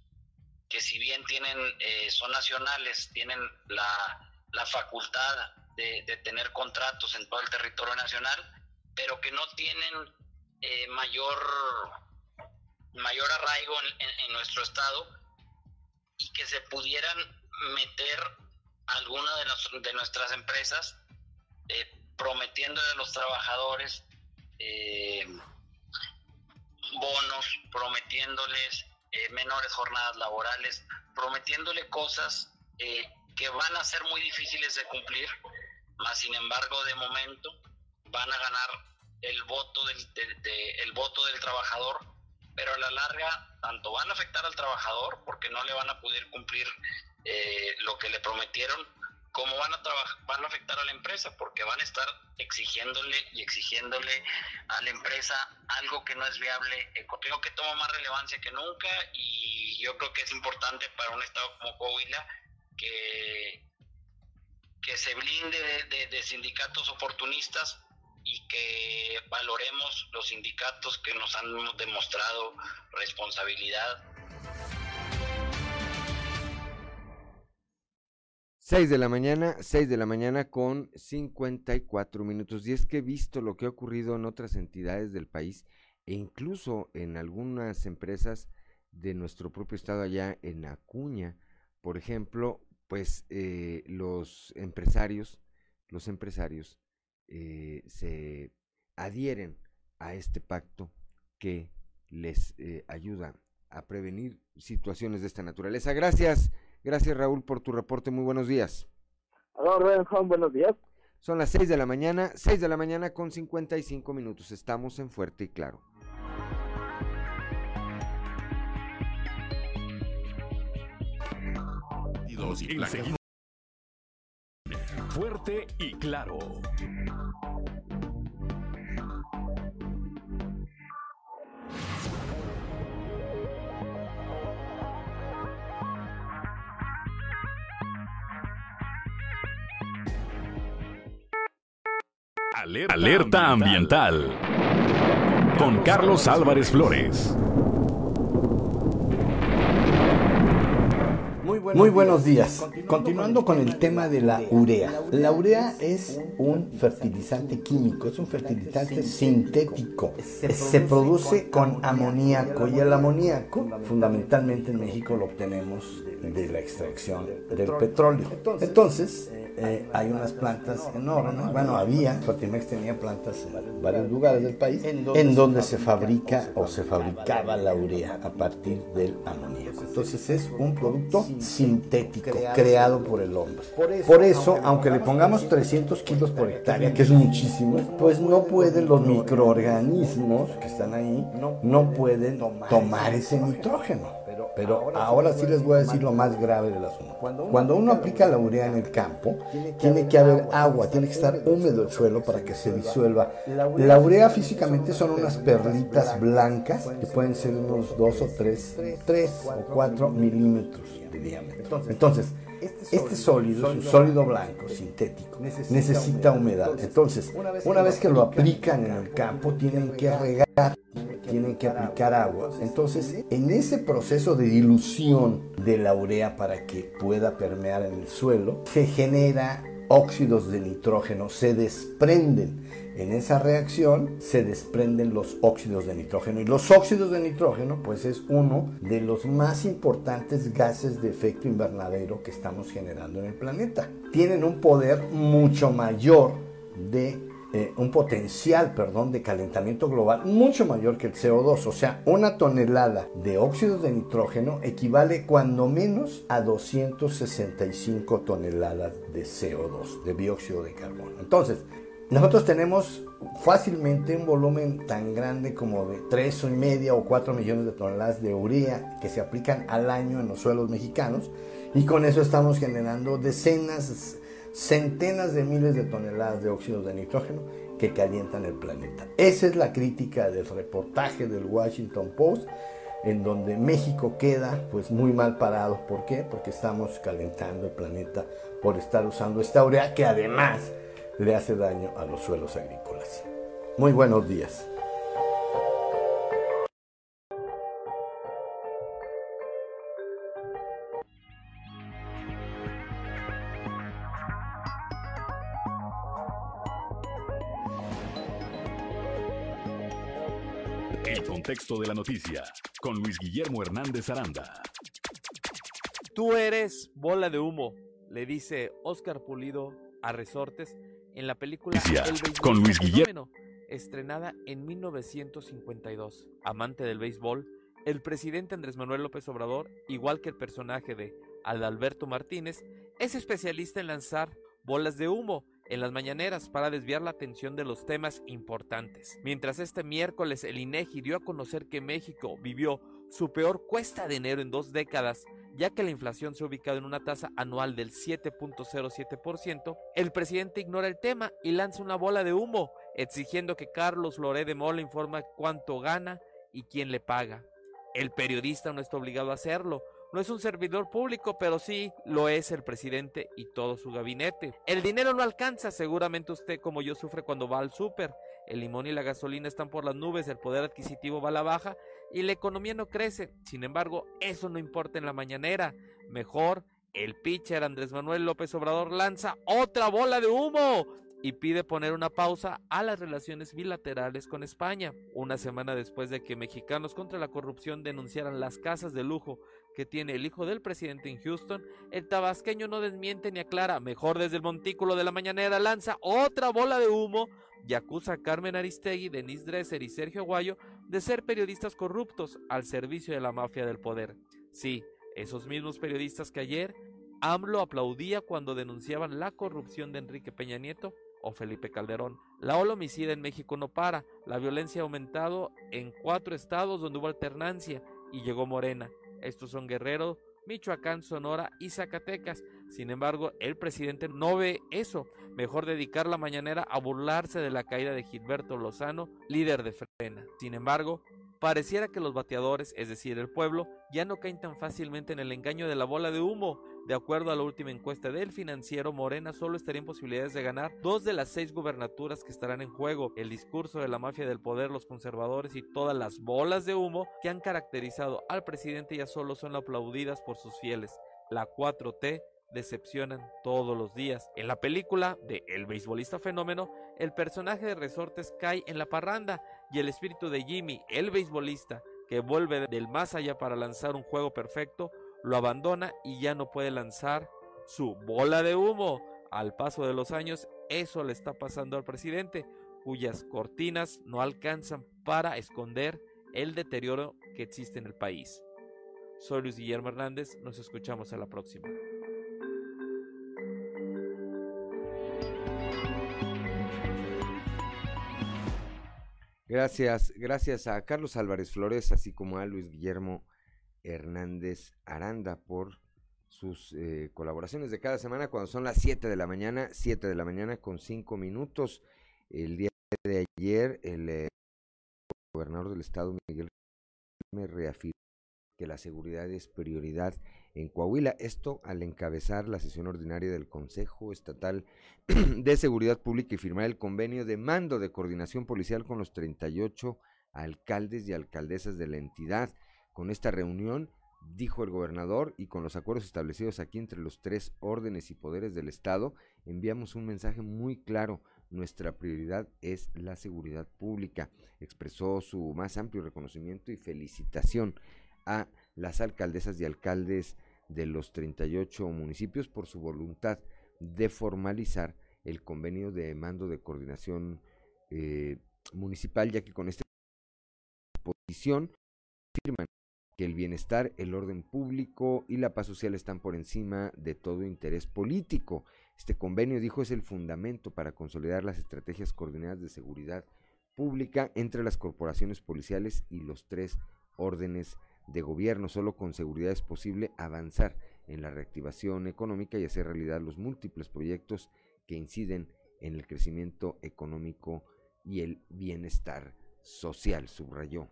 que si bien tienen, eh, son nacionales, tienen la, facultad de, tener contratos en todo el territorio nacional, pero que no tienen eh, mayor, mayor arraigo en nuestro estado y que se pudieran meter alguna de, las, de nuestras empresas eh, prometiéndole a los trabajadores eh, bonos, prometiéndoles eh, menores jornadas laborales, prometiéndole cosas eh, que van a ser muy difíciles de cumplir, más sin embargo de momento van a ganar el voto del, el voto del trabajador, pero a la larga tanto van a afectar al trabajador porque no le van a poder cumplir lo que le prometieron, cómo van a trabajar, van a afectar a la empresa, porque van a estar exigiéndole y exigiéndole a la empresa algo que no es viable. Eh, creo que toma más relevancia que nunca y yo creo que es importante para un estado como Coahuila que, que se blinde de, de sindicatos oportunistas y que valoremos los sindicatos que nos han demostrado responsabilidad 6 de la mañana, 6 de la mañana con 54 minutos. Y es que he visto lo que ha ocurrido en otras entidades del país e incluso en algunas empresas de nuestro propio estado allá en Acuña, por ejemplo, pues eh, los empresarios, los empresarios eh, se adhieren a este pacto que les eh, ayuda a prevenir situaciones de esta naturaleza. Gracias. Gracias Raúl por tu reporte, muy buenos días. Hola Juan, buenos días. Son las 6 de la mañana, 6 de la mañana con 55 minutos. Estamos en Fuerte y Claro. Fuerte y claro. Alerta, ambiental. Con Carlos Álvarez Flores. Muy buenos días. Continuando con el tema de la urea. La urea es un fertilizante químico, es un fertilizante sintético. Se produce con amoníaco y el amoníaco fundamentalmente en México lo obtenemos de la extracción del petróleo. Entonces, eh, hay unas plantas enormes, bueno, había, Fortimex tenía plantas en varios lugares del país, en donde se fabrica o se fabricaba la urea a partir del amoníaco. Entonces es un producto sintético creado por el hombre. Por eso, aunque le pongamos 300 kilos por hectárea, que es muchísimo, pues no pueden los microorganismos que están ahí, no pueden tomar ese nitrógeno. Pero ahora sí les voy a decir lo más grave del asunto. Cuando uno aplica la urea en el campo, tiene que haber agua, tiene que estar húmedo el suelo para que se disuelva. La urea físicamente son unas perlitas blancas que pueden ser unos 2 o 3, 3 o 4 milímetros de diámetro. Entonces, este sólido es un sólido blanco, sintético, necesita humedad. Entonces, una vez que lo aplican en el campo, tienen que regar tienen que aplicar agua. Entonces, en ese proceso de dilución de la urea para que pueda permear en el suelo, se genera óxidos de nitrógeno, se desprenden. En esa reacción se desprenden los óxidos de nitrógeno y los óxidos de nitrógeno pues es uno de los más importantes gases de efecto invernadero que estamos generando en el planeta. Tienen un poder mucho mayor de eh, un potencial, perdón, de calentamiento global mucho mayor que el CO2. O sea, una tonelada de óxidos de nitrógeno equivale cuando menos a 265 toneladas de CO2, de dióxido de carbono. Entonces, nosotros tenemos fácilmente un volumen tan grande como de 3 y media o 4 millones de toneladas de urea que se aplican al año en los suelos mexicanos y con eso estamos generando decenas centenas de miles de toneladas de óxido de nitrógeno que calientan el planeta. Esa es la crítica del reportaje del Washington Post, en donde México queda pues muy mal parado. ¿Por qué? Porque estamos calentando el planeta por estar usando esta urea que además le hace daño a los suelos agrícolas. Muy buenos días. Contexto de la noticia con Luis Guillermo Hernández Aranda. Tú eres bola de humo, le dice Oscar Pulido a Resortes en la película El con Luis Guillermo estrenada en 1952. Amante del béisbol, el presidente Andrés Manuel López Obrador, igual que el personaje de Adalberto Martínez, es especialista en lanzar bolas de humo en las mañaneras para desviar la atención de los temas importantes. Mientras este miércoles el INEGI dio a conocer que México vivió su peor cuesta de enero en dos décadas, ya que la inflación se ha ubicado en una tasa anual del 7.07%, el presidente ignora el tema y lanza una bola de humo, exigiendo que Carlos Loré de Mola informe cuánto gana y quién le paga. El periodista no está obligado a hacerlo, no es un servidor público, pero sí lo es el presidente y todo su gabinete. El dinero no alcanza, seguramente usted como yo sufre cuando va al súper. El limón y la gasolina están por las nubes, el poder adquisitivo va a la baja y la economía no crece. Sin embargo, eso no importa en la mañanera. Mejor, el pitcher Andrés Manuel López Obrador lanza otra bola de humo y pide poner una pausa a las relaciones bilaterales con España. Una semana después de que mexicanos contra la corrupción denunciaran las casas de lujo que tiene el hijo del presidente en Houston, el tabasqueño no desmiente ni aclara, mejor desde el montículo de la mañanera lanza otra bola de humo y acusa a Carmen Aristegui, Denise Dresser y Sergio Aguayo de ser periodistas corruptos al servicio de la mafia del poder. Sí, esos mismos periodistas que ayer AMLO aplaudía cuando denunciaban la corrupción de Enrique Peña Nieto o Felipe Calderón. La ola homicida en México no para, la violencia ha aumentado en cuatro estados donde hubo alternancia y llegó Morena. Estos son Guerrero, Michoacán, Sonora y Zacatecas. Sin embargo, el presidente no ve eso. Mejor dedicar la mañanera a burlarse de la caída de Gilberto Lozano, líder de Frena. Sin embargo, pareciera que los bateadores, es decir, el pueblo, ya no caen tan fácilmente en el engaño de la bola de humo. De acuerdo a la última encuesta del financiero, Morena solo estaría en posibilidades de ganar dos de las seis gubernaturas que estarán en juego. El discurso de la mafia del poder, los conservadores y todas las bolas de humo que han caracterizado al presidente ya solo son aplaudidas por sus fieles. La 4T decepcionan todos los días. En la película de El beisbolista fenómeno, el personaje de Resortes cae en la parranda y el espíritu de Jimmy, el beisbolista, que vuelve del más allá para lanzar un juego perfecto, lo abandona y ya no puede lanzar su bola de humo. Al paso de los años, eso le está pasando al presidente, cuyas cortinas no alcanzan para esconder el deterioro que existe en el país. Soy Luis Guillermo Hernández, nos escuchamos a la próxima. Gracias, gracias a Carlos Álvarez Flores, así como a Luis Guillermo Hernández Aranda por sus eh, colaboraciones de cada semana cuando son las 7 de la mañana, 7 de la mañana con 5 minutos. El día de ayer el eh, gobernador del estado Miguel me reafirmó que la seguridad es prioridad en Coahuila. Esto al encabezar la sesión ordinaria del Consejo Estatal *clears throat* de Seguridad Pública y firmar el convenio de mando de coordinación policial con los 38 alcaldes y alcaldesas de la entidad. Con esta reunión, dijo el gobernador, y con los acuerdos establecidos aquí entre los tres órdenes y poderes del Estado, enviamos un mensaje muy claro. Nuestra prioridad es la seguridad pública. Expresó su más amplio reconocimiento y felicitación a las alcaldesas y alcaldes de los 38 municipios por su voluntad de formalizar el convenio de mando de coordinación eh, municipal, ya que con esta posición afirman que el bienestar, el orden público y la paz social están por encima de todo interés político. Este convenio, dijo, es el fundamento para consolidar las estrategias coordinadas de seguridad pública entre las corporaciones policiales y los tres órdenes de gobierno. Solo con seguridad es posible avanzar en la reactivación económica y hacer realidad los múltiples proyectos que inciden en el crecimiento económico y el bienestar social, subrayó.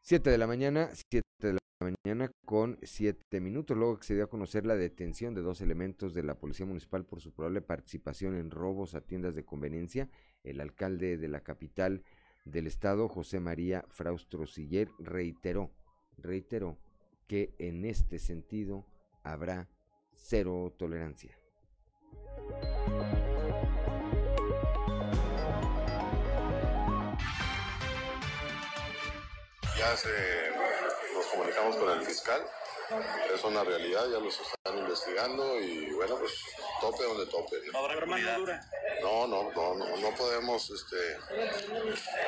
7 de la mañana, 7 de la mañana con 7 minutos, luego que se dio a conocer la detención de dos elementos de la Policía Municipal por su probable participación en robos a tiendas de conveniencia, el alcalde de la capital del estado, José María Fraustro Siller, reiteró, reiteró que en este sentido habrá cero tolerancia. Ya se, nos comunicamos con el fiscal, es una realidad, ya los están investigando y bueno, pues tope donde tope. ¿No habrá No, no, no, no, no podemos, este,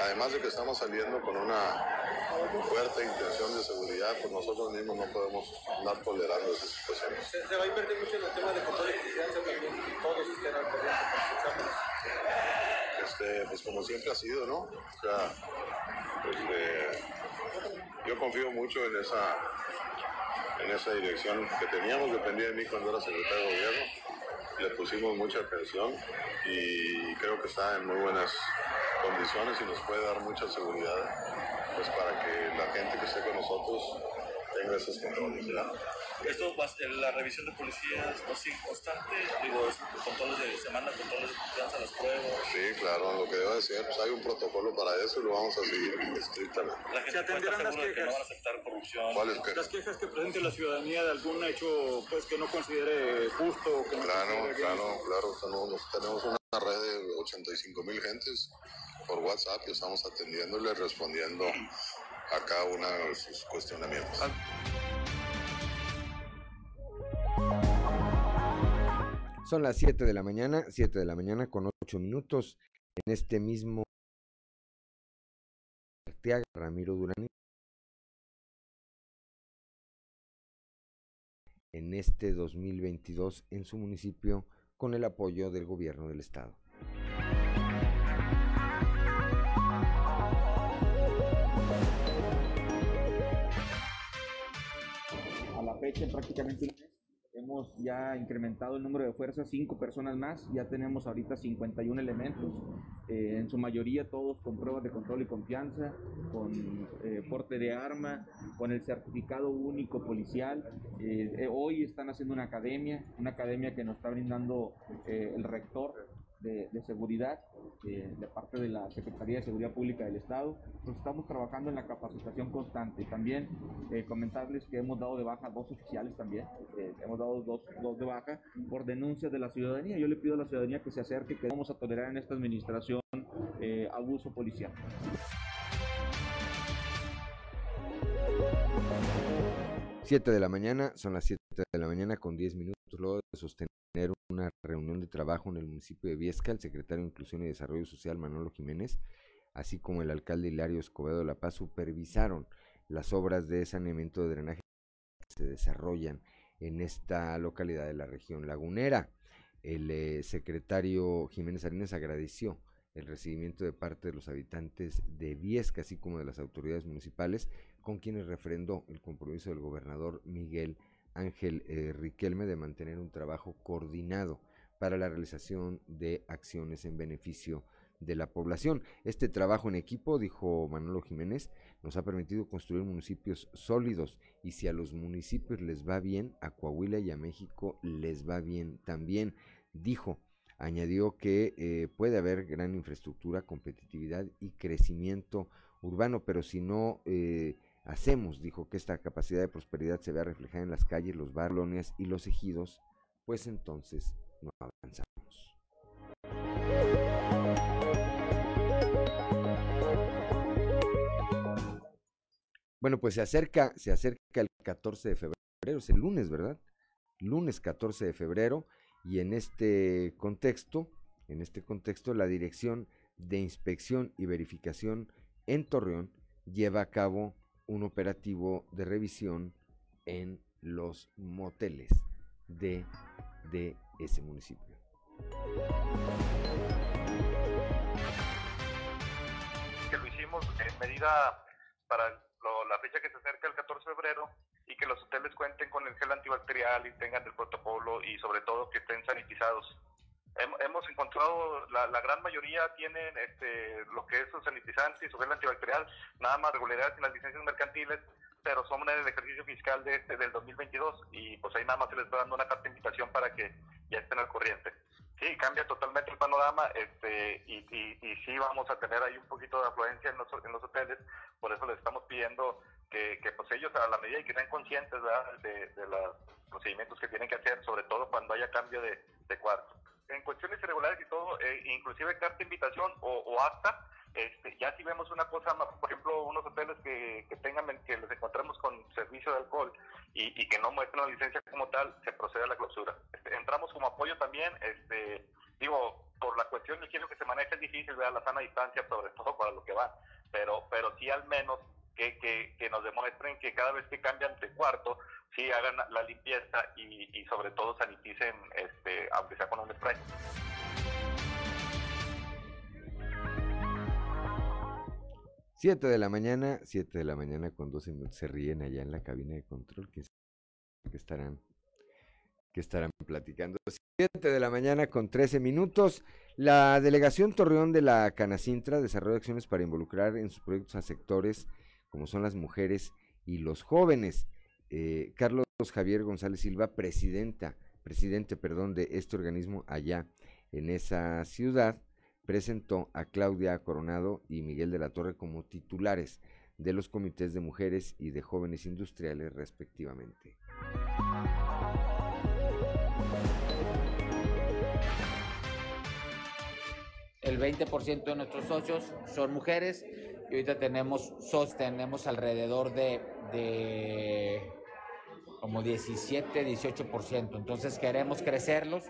además de que estamos saliendo con una fuerte intención de seguridad, pues nosotros mismos no podemos andar tolerando esas situaciones. Se, va a invertir mucho en el tema de control de confianza también, todos estén al corriente con los Este, pues como siempre ha sido, ¿no? O sea, este, yo confío mucho en esa, en esa dirección que teníamos, dependía de mí cuando era secretario de gobierno. Le pusimos mucha atención y creo que está en muy buenas condiciones y nos puede dar mucha seguridad pues para que la gente que esté con nosotros tenga esos controles. Esto, la revisión de policías ser constante, digo, controles de, se manda controles de confianza a las pruebas. Sí, claro, lo que debe ser, pues hay un protocolo para eso y lo vamos a seguir estrictamente. La gente ¿Se atenderán las quejas? Que no van a aceptar corrupción. ¿Cuáles quejas? Las quejas que presente la ciudadanía de algún hecho pues que no considere justo. Que no claro, claro, claro, tenemos, tenemos una red de 85 mil gentes por WhatsApp y estamos atendiéndole, respondiendo a cada uno de sus cuestionamientos. Son las 7 de la mañana, 7 de la mañana con 8 minutos en este mismo Ramiro Durán. En este 2022 en su municipio con el apoyo del gobierno del estado. A la fecha prácticamente hemos ya incrementado el número de fuerzas, cinco personas más, ya tenemos ahorita 51 elementos, eh, en su mayoría todos con pruebas de control y confianza, con eh, porte de arma, con el certificado único policial. Eh, eh, hoy están haciendo una academia, una academia que nos está brindando el rector de, seguridad eh, de parte de la Secretaría de Seguridad Pública del Estado. Pues estamos trabajando en la capacitación constante. También eh, comentarles que hemos dado de baja dos oficiales también. eh, hemos dado dos, dos de baja por denuncias de la ciudadanía. Yo le pido a la ciudadanía que se acerque, que vamos a tolerar en esta administración abuso policial. Siete de la mañana, son las 7 de la mañana con 10 minutos luego de sostener una reunión de trabajo en el municipio de Viesca, el secretario de Inclusión y Desarrollo Social Manolo Jiménez, así como el alcalde Hilario Escobedo de La Paz, supervisaron las obras de saneamiento de drenaje que se desarrollan en esta localidad de la región lagunera. El eh, secretario Jiménez Arenas agradeció el recibimiento de parte de los habitantes de Viesca, así como de las autoridades municipales, con quienes refrendó el compromiso del gobernador Miguel Ángel eh, Riquelme de mantener un trabajo coordinado para la realización de acciones en beneficio de la población. Este trabajo en equipo, dijo Manolo Jiménez, nos ha permitido construir municipios sólidos y si a los municipios les va bien, a Coahuila y a México les va bien también, dijo. Añadió que eh, puede haber gran infraestructura, competitividad y crecimiento urbano, pero si no eh, hacemos, dijo que esta capacidad de prosperidad se vea reflejada en las calles, los barrios y los ejidos, pues entonces no avanzamos. Bueno, pues se acerca, se acerca el 14 de febrero, es el lunes, ¿verdad? Lunes 14 de febrero, y en este contexto, en este contexto, la Dirección de Inspección y Verificación en Torreón lleva a cabo un operativo de revisión en los moteles de, de ese municipio. que lo hicimos en medida para lo- la fecha que se acerca el 14 de febrero y que los hoteles cuenten con el gel antibacterial y tengan el protocolo y sobre todo que estén sanitizados. Hem- Hemos encontrado, la, la gran mayoría tienen este, lo que es su sanitizante y su gel antibacterial, nada más regularidades en las licencias mercantiles, pero son en el ejercicio fiscal de este, del 2022 y pues ahí nada más se les está dando una carta de invitación para que ya estén al corriente. Sí, cambia totalmente el panorama este, y, y, y sí vamos a tener ahí un poquito de afluencia en los, en los hoteles, por eso les estamos pidiendo que, que pues ellos a la medida que estén conscientes de, de los procedimientos que tienen que hacer, sobre todo cuando haya cambio de, de cuarto. En cuestiones irregulares y todo, eh, inclusive carta invitación o, o acta, este, ya si vemos una cosa más, por ejemplo, unos hoteles que, que tengan, que les encontremos con servicio de alcohol y, y que no muestren la licencia como tal, se procede a la clausura. Este, entramos como apoyo también, este, digo, por la cuestión de quiero que se maneje es difícil, ver la sana distancia, sobre todo para lo que va, pero, pero sí al menos que, que, que nos demuestren que cada vez que cambian de cuarto, sí hagan la- limpieza y, y sobre todo saniticen, este, aunque sea con un spray. Siete de la mañana, 7 de la mañana con 12 minutos se ríen allá en la cabina de control. que que estarán, que estarán platicando? 7 de la mañana con 13 minutos. La delegación Torreón de la Canacintra desarrolla acciones para involucrar en sus proyectos a sectores como son las mujeres y los jóvenes. Eh, Carlos Javier González Silva, presidenta, presidente, perdón, de este organismo allá en esa ciudad, presentó a Claudia Coronado y Miguel de la Torre como titulares de los comités de mujeres y de jóvenes industriales respectivamente. El 20% de nuestros socios son mujeres y ahorita tenemos, sos, tenemos alrededor de, de como 17, 18%. Entonces queremos crecerlos,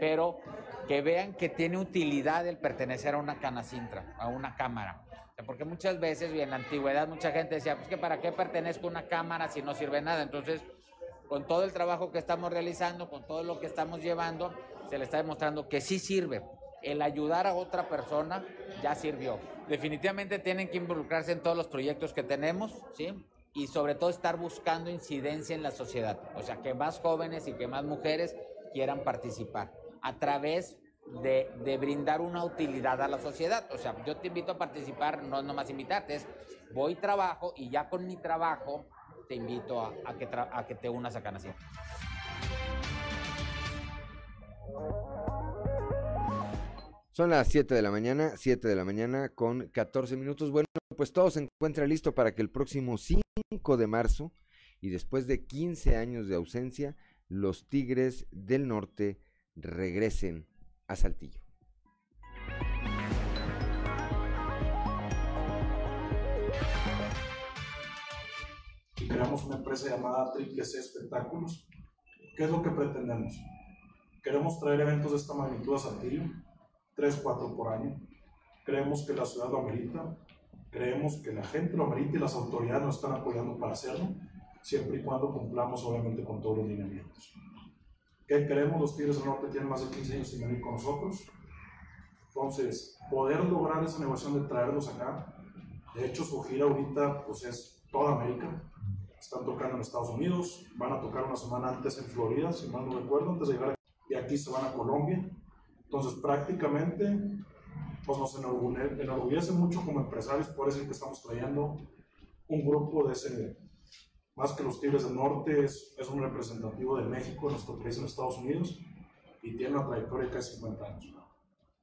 pero que vean que tiene utilidad el pertenecer a una canacintra, a una cámara. Porque muchas veces, y en la antigüedad, mucha gente decía, pues que para qué pertenezco a una cámara si no sirve nada. Entonces, con todo el trabajo que estamos realizando, con todo lo que estamos llevando, se le está demostrando que sí sirve. El ayudar a otra persona ya sirvió. Definitivamente tienen que involucrarse en todos los proyectos que tenemos, ¿sí? y sobre todo estar buscando incidencia en la sociedad, o sea, que más jóvenes y que más mujeres quieran participar a través de, brindar una utilidad a la sociedad. O sea, yo te invito a participar, no nomás invitarte, es voy trabajo y ya con mi trabajo te invito a, a que, a que te unas a Canacín. Son las 7 de la mañana, 7 de la mañana con 14 minutos. Bueno, pues todo se encuentra listo para que el próximo 5 de marzo y después de 15 años de ausencia, los Tigres del Norte regresen a Saltillo. Creamos una empresa llamada Triple C Espectáculos. ¿Qué es lo que pretendemos? Queremos traer eventos de esta magnitud a Saltillo 3, 4 por año. Creemos que la ciudad lo amerita, creemos que la gente lo amerita y las autoridades nos están apoyando para hacerlo, siempre y cuando cumplamos obviamente con todos los lineamientos. ¿Qué queremos? Los Tigres del Norte tienen más de 15 años sin venir con nosotros. Entonces, poder lograr esa negociación de traerlos acá, de hecho su gira ahorita pues es toda América, están tocando en Estados Unidos, van a tocar una semana antes en Florida, si mal no recuerdo, antes de llegar aquí, y aquí se van a Colombia, entonces, prácticamente, pues nos enorgullece, mucho como empresarios, por eso es que estamos trayendo un grupo de ese, más que los Tigres del Norte, es, es un representativo de México, nuestro país en Estados Unidos, y tiene una trayectoria de casi 50 años.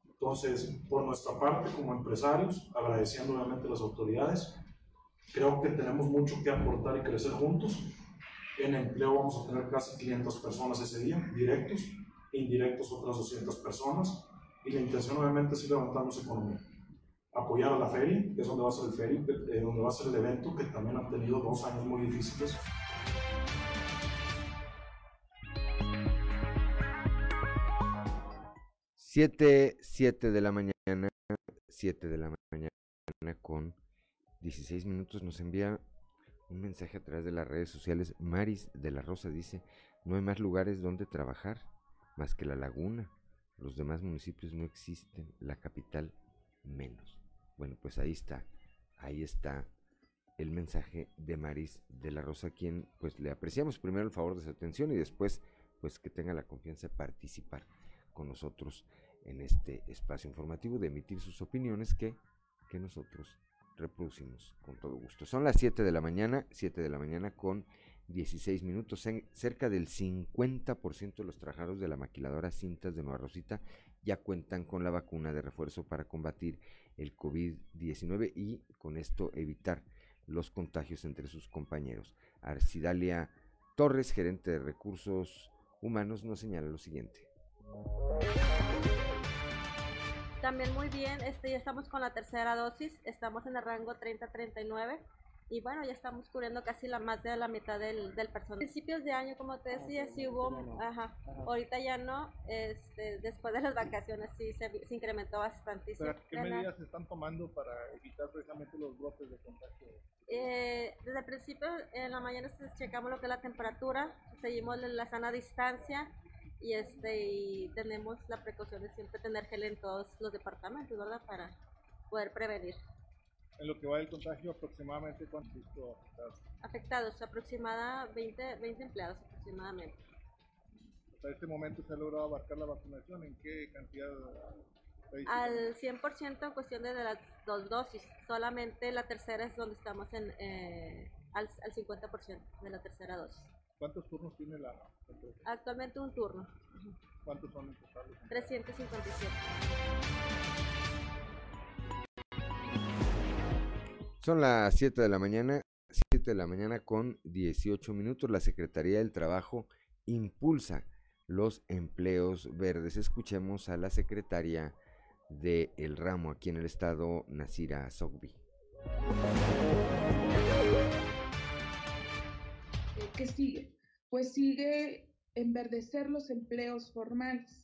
Entonces, por nuestra parte, como empresarios, agradeciendo obviamente a las autoridades, creo que tenemos mucho que aportar y crecer juntos. En empleo vamos a tener casi 500 personas ese día, directos indirectos otras 200 personas y la intención obviamente es ir levantando esa economía. Apoyar a la feria, que es donde va a ser el feria, eh, donde va a ser el evento, que también han tenido dos años muy difíciles. Siete, siete de la mañana, siete de la mañana con 16 minutos nos envía un mensaje a través de las redes sociales. Maris de la Rosa dice, no hay más lugares donde trabajar más que la laguna. Los demás municipios no existen, la capital menos. Bueno, pues ahí está, ahí está el mensaje de Maris de la Rosa, quien pues le apreciamos primero el favor de su atención y después pues que tenga la confianza de participar con nosotros en este espacio informativo, de emitir sus opiniones que, que nosotros reproducimos con todo gusto. Son las 7 de la mañana, 7 de la mañana con 16 minutos. Cerca del 50% de los trabajadores de la maquiladora Cintas de Nueva Rosita ya cuentan con la vacuna de refuerzo para combatir el COVID-19 y con esto evitar los contagios entre sus compañeros. Arcidalia Torres, gerente de recursos humanos, nos señala lo siguiente. También muy bien, este, ya estamos con la tercera dosis, estamos en el rango 30-39 y bueno, ya estamos cubriendo casi la más de la mitad del, del personal. Principios de año, como te decía, sí hubo, ajá, ahorita ya no, este, después de las vacaciones sí se, se incrementó bastante. ¿Qué medidas se están tomando para evitar precisamente los brotes de contagio? Eh, desde el principio, en la mañana checamos lo que es la temperatura, seguimos la sana distancia y este y tenemos la precaución de siempre tener gel en todos los departamentos, ¿verdad? Para poder prevenir. En lo que va del contagio, aproximadamente cuántos afectados? Afectados, aproximadamente 20, 20 empleados aproximadamente. Hasta este momento se ha logrado abarcar la vacunación, ¿en qué cantidad? Al 100% en cuestión de las dos dosis, solamente la tercera es donde estamos en, eh, al, al 50% de la tercera dosis. ¿Cuántos turnos tiene la empresa? Actualmente un turno. ¿Cuántos son en total? 357. Son las 7 de la mañana, 7 de la mañana con 18 minutos. La Secretaría del Trabajo impulsa los empleos verdes. Escuchemos a la secretaria del el ramo aquí en el estado, Nasira Sogbi. ¿Qué sigue? Pues sigue enverdecer los empleos formales.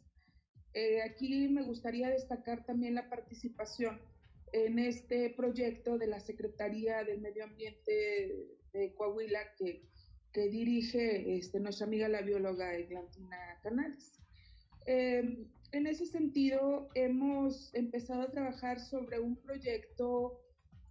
Eh, aquí me gustaría destacar también la participación en este proyecto de la Secretaría del Medio Ambiente de Coahuila que, que dirige este, nuestra amiga la bióloga Eglantina Canales. Eh, en ese sentido, hemos empezado a trabajar sobre un proyecto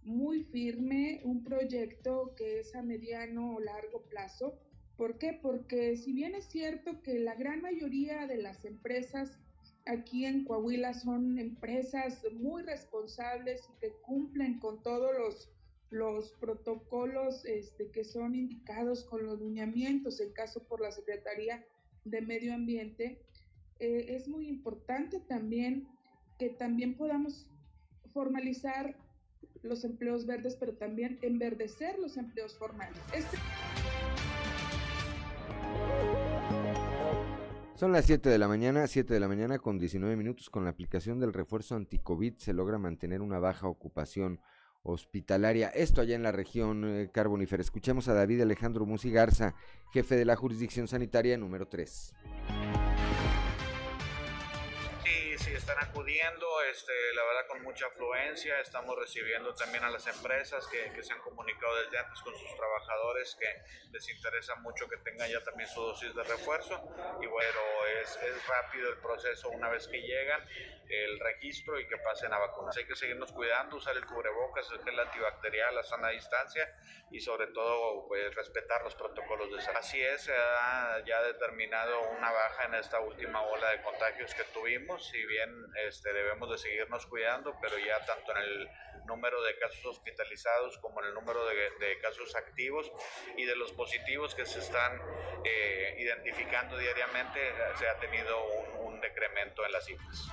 muy firme, un proyecto que es a mediano o largo plazo. ¿Por qué? Porque si bien es cierto que la gran mayoría de las empresas aquí en Coahuila son empresas muy responsables y que cumplen con todos los, los protocolos este, que son indicados con los lineamientos, en caso por la Secretaría de Medio Ambiente, eh, es muy importante también que también podamos formalizar los empleos verdes, pero también enverdecer los empleos formales. Este... Son las 7 de la mañana, 7 de la mañana con 19 minutos. Con la aplicación del refuerzo anticovid se logra mantener una baja ocupación hospitalaria. Esto allá en la región eh, carbonífera. Escuchemos a David Alejandro Musi Garza, jefe de la jurisdicción sanitaria número 3 están acudiendo, este, la verdad con mucha afluencia, estamos recibiendo también a las empresas que, que, se han comunicado desde antes con sus trabajadores que les interesa mucho que tengan ya también su dosis de refuerzo y bueno, es, es rápido el proceso una vez que llegan, el registro y que pasen a vacunas. Hay que seguirnos cuidando, usar el cubrebocas, el gel antibacterial, la sana distancia y sobre todo pues, respetar los protocolos de salud. Así es, se ha ya determinado una baja en esta última ola de contagios que tuvimos, si bien este, debemos de seguirnos cuidando, pero ya tanto en el número de casos hospitalizados como en el número de, casos activos y de los positivos que se están eh, identificando diariamente, se ha tenido un, un decremento en las cifras.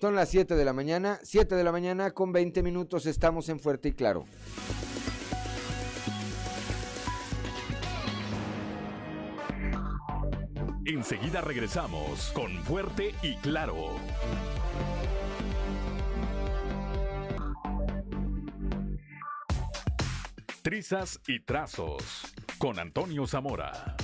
Son las 7 de la mañana, 7 de la mañana con 20 minutos estamos en Fuerte y Claro. Enseguida regresamos con Fuerte y Claro. Trizas y Trazos con Antonio Zamora.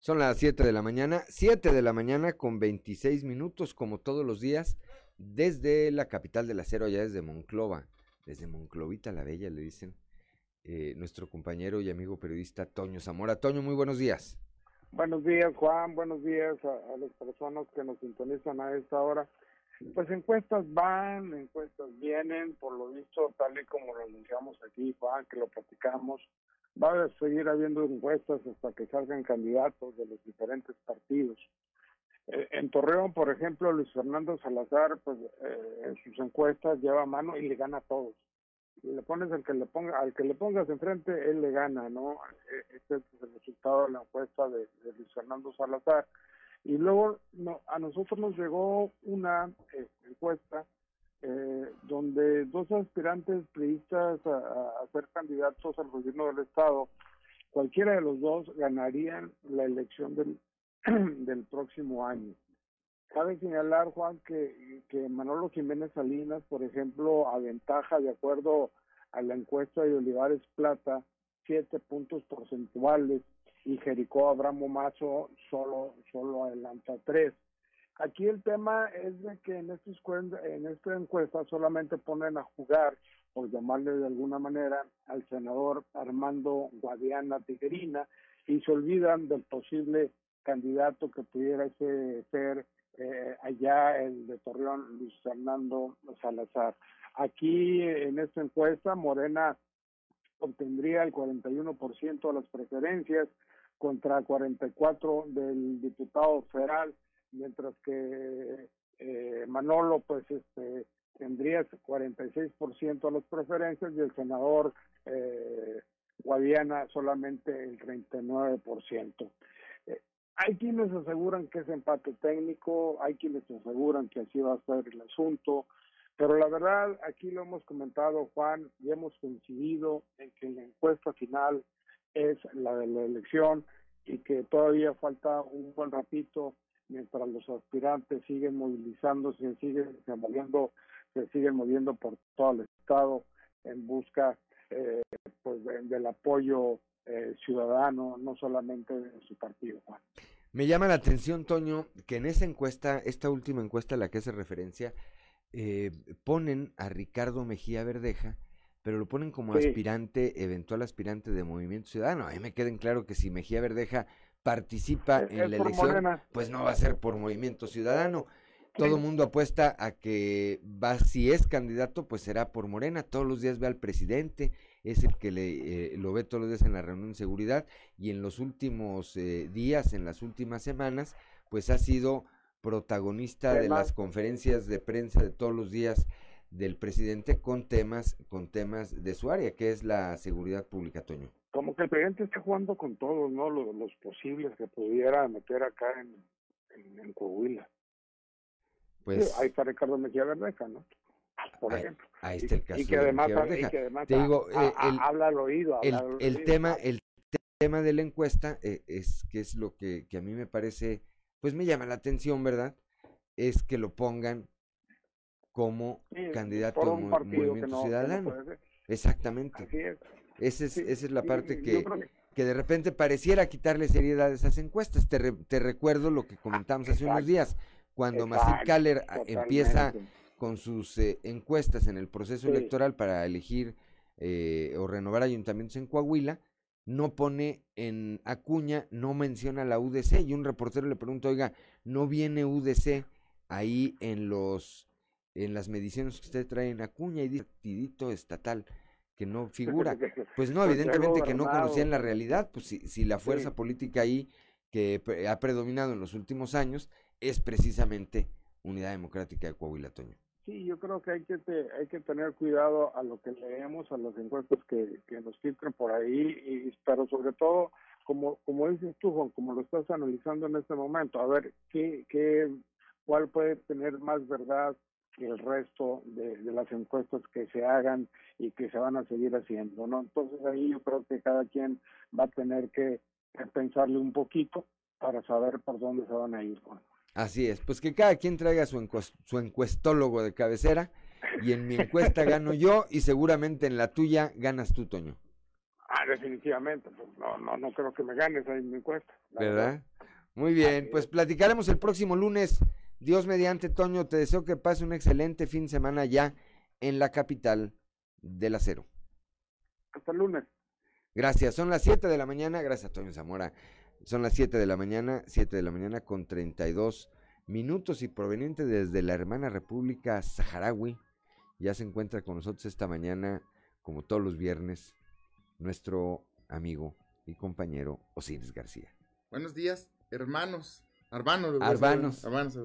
Son las 7 de la mañana, 7 de la mañana con 26 minutos, como todos los días, desde la capital del acero, allá desde Monclova, desde Monclovita la Bella, le dicen eh, nuestro compañero y amigo periodista Toño Zamora. Toño, muy buenos días. Buenos días, Juan, buenos días a, las personas que nos sintonizan a esta hora. Pues encuestas van, encuestas vienen, por lo visto, tal y como lo anunciamos aquí, Juan, que lo platicamos, va a seguir habiendo encuestas hasta que salgan candidatos de los diferentes partidos. Eh, en Torreón, por ejemplo, Luis Fernando Salazar, pues eh, en sus encuestas lleva mano y le gana a todos. Y le pones al que le ponga, al que le pongas enfrente, él le gana, ¿no? E, este es el resultado de la encuesta de, Luis Fernando Salazar. Y luego no, a nosotros nos llegó una eh, encuesta eh, donde dos aspirantes priistas a, ser candidatos al gobierno del Estado, cualquiera de los dos ganarían la elección del, *clears throat* del próximo año. Cabe señalar, Juan, que, que Manolo Jiménez Salinas, por ejemplo, aventaja, de acuerdo a la encuesta de Olivares Plata, siete puntos porcentuales y Jericó Abramo Mazo solo, solo adelanta tres. Aquí el tema es de que en, estos, en esta encuesta solamente ponen a jugar, por llamarle de alguna manera, al senador Armando Guadiana Tigrina y se olvidan del posible candidato que pudiera ser eh, allá el de Torreón, Luis Fernando Salazar. Aquí en esta encuesta, Morena obtendría el 41% de las preferencias contra 44 del diputado federal mientras que eh, Manolo pues este tendría 46% de las preferencias y el senador eh, Guadiana solamente el 39%. Hay quienes aseguran que es empate técnico, hay quienes aseguran que así va a ser el asunto, pero la verdad aquí lo hemos comentado Juan y hemos coincidido en que la encuesta final es la de la elección y que todavía falta un buen ratito mientras los aspirantes siguen movilizándose, siguen se moviendo, se siguen moviendo por todo el estado en busca eh, pues del apoyo eh, ciudadano, no solamente de su partido. Me llama la atención, Toño, que en esa encuesta, esta última encuesta a la que hace referencia, eh, ponen a Ricardo Mejía Verdeja pero lo ponen como Sí. aspirante, eventual aspirante de Movimiento Ciudadano. A mí me queda en claro que si Mejía Verdeja participa Es- en es la elección, Morena. pues no va a ser por Movimiento Ciudadano. Todo el mundo apuesta a que va, si es candidato, pues será por Morena. Todos los días ve al presidente, es el que le, eh, lo ve todos los días en la reunión de seguridad y en los últimos eh, días, en las últimas semanas, pues ha sido protagonista de las conferencias de prensa de todos los días del presidente con temas, con temas de su área, que es la seguridad pública, Toño. Como que el presidente está jugando con todos, ¿no? Los, los posibles que pudiera meter acá en, en, en Coahuila. Pues Sí, ahí está Ricardo Mejía Verdeja, ¿no? Por ahí, ejemplo. ahí está el Y- caso y que de además, Mejía y Verdeja. que además Te digo, eh, el- habla al oído. el, habla al el oído. tema el tema de la encuesta eh, es que es lo que, que a mí me parece pues me llama la atención verdad es que lo pongan como Sí, candidato de un movimiento no- que no ciudadano exactamente Así es. esa es, Sí, esa es la sí, parte que, que- que de repente pareciera quitarle seriedad a esas encuestas te, re- te recuerdo lo que comentamos hace unos días cuando Masip exacto, Kaller ah, empieza. Con sus eh, encuestas en el proceso Sí. electoral para elegir eh, o renovar ayuntamientos en Coahuila, no pone en Acuña, no menciona la UDC y un reportero le pregunta, oiga, ¿no viene UDC ahí en los en las mediciones que usted trae en Acuña y dice partidito estatal que no *laughs* figura? Pues no, ha evidentemente que no conocían la realidad, pues si, si la fuerza Sí. política ahí que ha predominado en los últimos años es precisamente Unidad Democrática de Coahuila, Toño. Sí, yo creo que hay que hay que tener cuidado a lo que leemos, a las encuestas que, nos filtran por ahí, y, pero sobre todo, como como dices tú, Juan, como lo estás analizando en este momento, a ver qué, cuál puede tener más verdad que el resto de, las encuestas que se hagan y que se van a seguir haciendo, ¿no? Entonces ahí yo creo que cada quien va a tener que, que pensarle un poquito para saber por dónde se van a ir, Juan. Así es, pues que cada quien traiga su, encues- su encuestólogo de cabecera y en mi encuesta gano yo y seguramente en la tuya ganas tú, Toño, Ah, definitivamente, pues no, no, no creo que me ganes ahí en mi encuesta. la ¿verdad? Muy bien, pues platicaremos el próximo lunes. Dios mediante, Toño, te deseo que pase un excelente fin de semana ya en la capital del acero. Hasta el lunes. Gracias, son las 7 de la mañana, gracias Toño Zamora. Son las 7 de la mañana, 7 de la mañana con 32 minutos y proveniente desde la hermana República Saharaui. Ya se encuentra con nosotros esta mañana, como todos los viernes, nuestro amigo y compañero Osiris García. Buenos días, hermanos. Arbanos. Arbanos. Arbanos.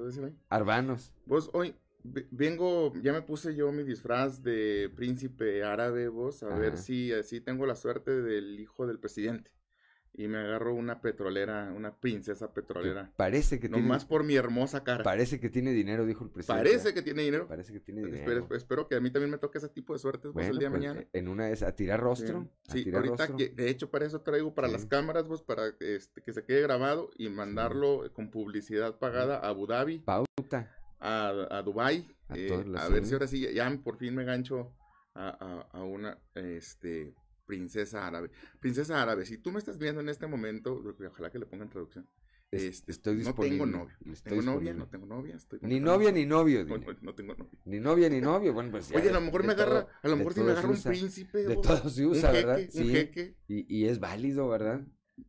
Arbanos. Vos hoy ve- vengo, ya me puse yo mi disfraz de príncipe árabe, vos, a ver si así tengo la suerte del hijo del presidente. Y me agarro una petrolera, una princesa petrolera. Parece que tiene, Nomás por mi hermosa cara. parece que tiene dinero, dijo el presidente. Parece que tiene dinero. Parece que tiene Espero, dinero. espero que a mí también me toque ese tipo de suertes vos, Bueno, el día de pues, mañana. en una es a tirar rostro. a Sí, tirar ahorita rostro. que, de hecho para eso traigo para las cámaras, vos, para este, que se quede grabado y mandarlo con publicidad pagada a Abu Dhabi, Pauta. a, a Dubai, A eh, a ver si ahora sí ya, ya por fin me gancho a, a- a una este princesa árabe. Princesa árabe, si tú me estás viendo en este momento, ojalá que le pongan traducción. Es- Este, estoy no tengo disponible, novio. Tengo novia, disponible. no tengo novia. Estoy Ni novia ni novio, No, no, tengo novia. Ni novia ni novio, bueno, pues ya Oye, a lo mejor me agarra, todo- a lo mejor si me agarra un príncipe. De vos, todo se usa, un ¿verdad? jeque, un Sí. jeque. Y, y es válido, ¿verdad?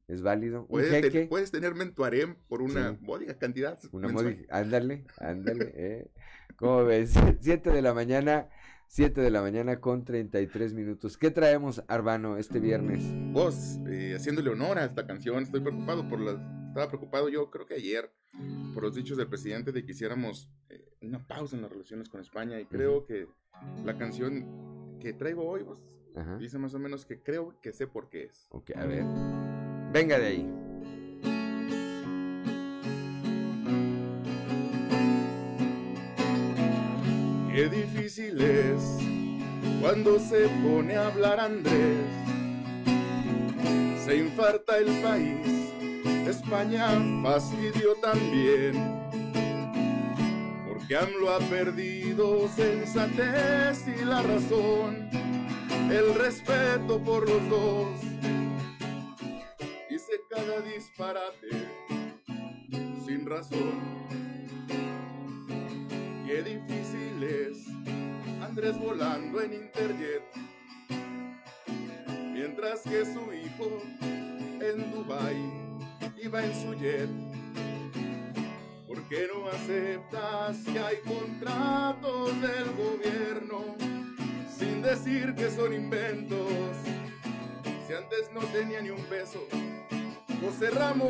Es válido. Un Puedes, te- jeque, puedes tener mentuarem por una Sí. módica cantidad. una modi- ándale, ándale, eh. ¿Cómo ves? *laughs* Siete de la mañana, siete de la mañana con 33 minutos. ¿Qué traemos, Arbano, este viernes? Vos, eh, haciéndole honor a esta canción, estoy preocupado por las... Estaba preocupado yo, creo que ayer, por los dichos del presidente de que hiciéramos eh, una pausa en las relaciones con España y creo que la canción que traigo hoy, vos, Ajá. dice más o menos que creo que sé por qué es. Ok, a ver. Venga de ahí. Difícil es cuando se pone a hablar Andrés. Se infarta el país, España fastidió también. Porque AMLO ha perdido sensatez y la razón, el respeto por los dos. Dice cada disparate sin razón. Qué difícil es Andrés volando en Interjet mientras que su hijo en Dubai iba en su jet. ¿Por qué no aceptas que hay contratos del gobierno sin decir que son inventos? Si antes no tenía ni un peso, José Ramón,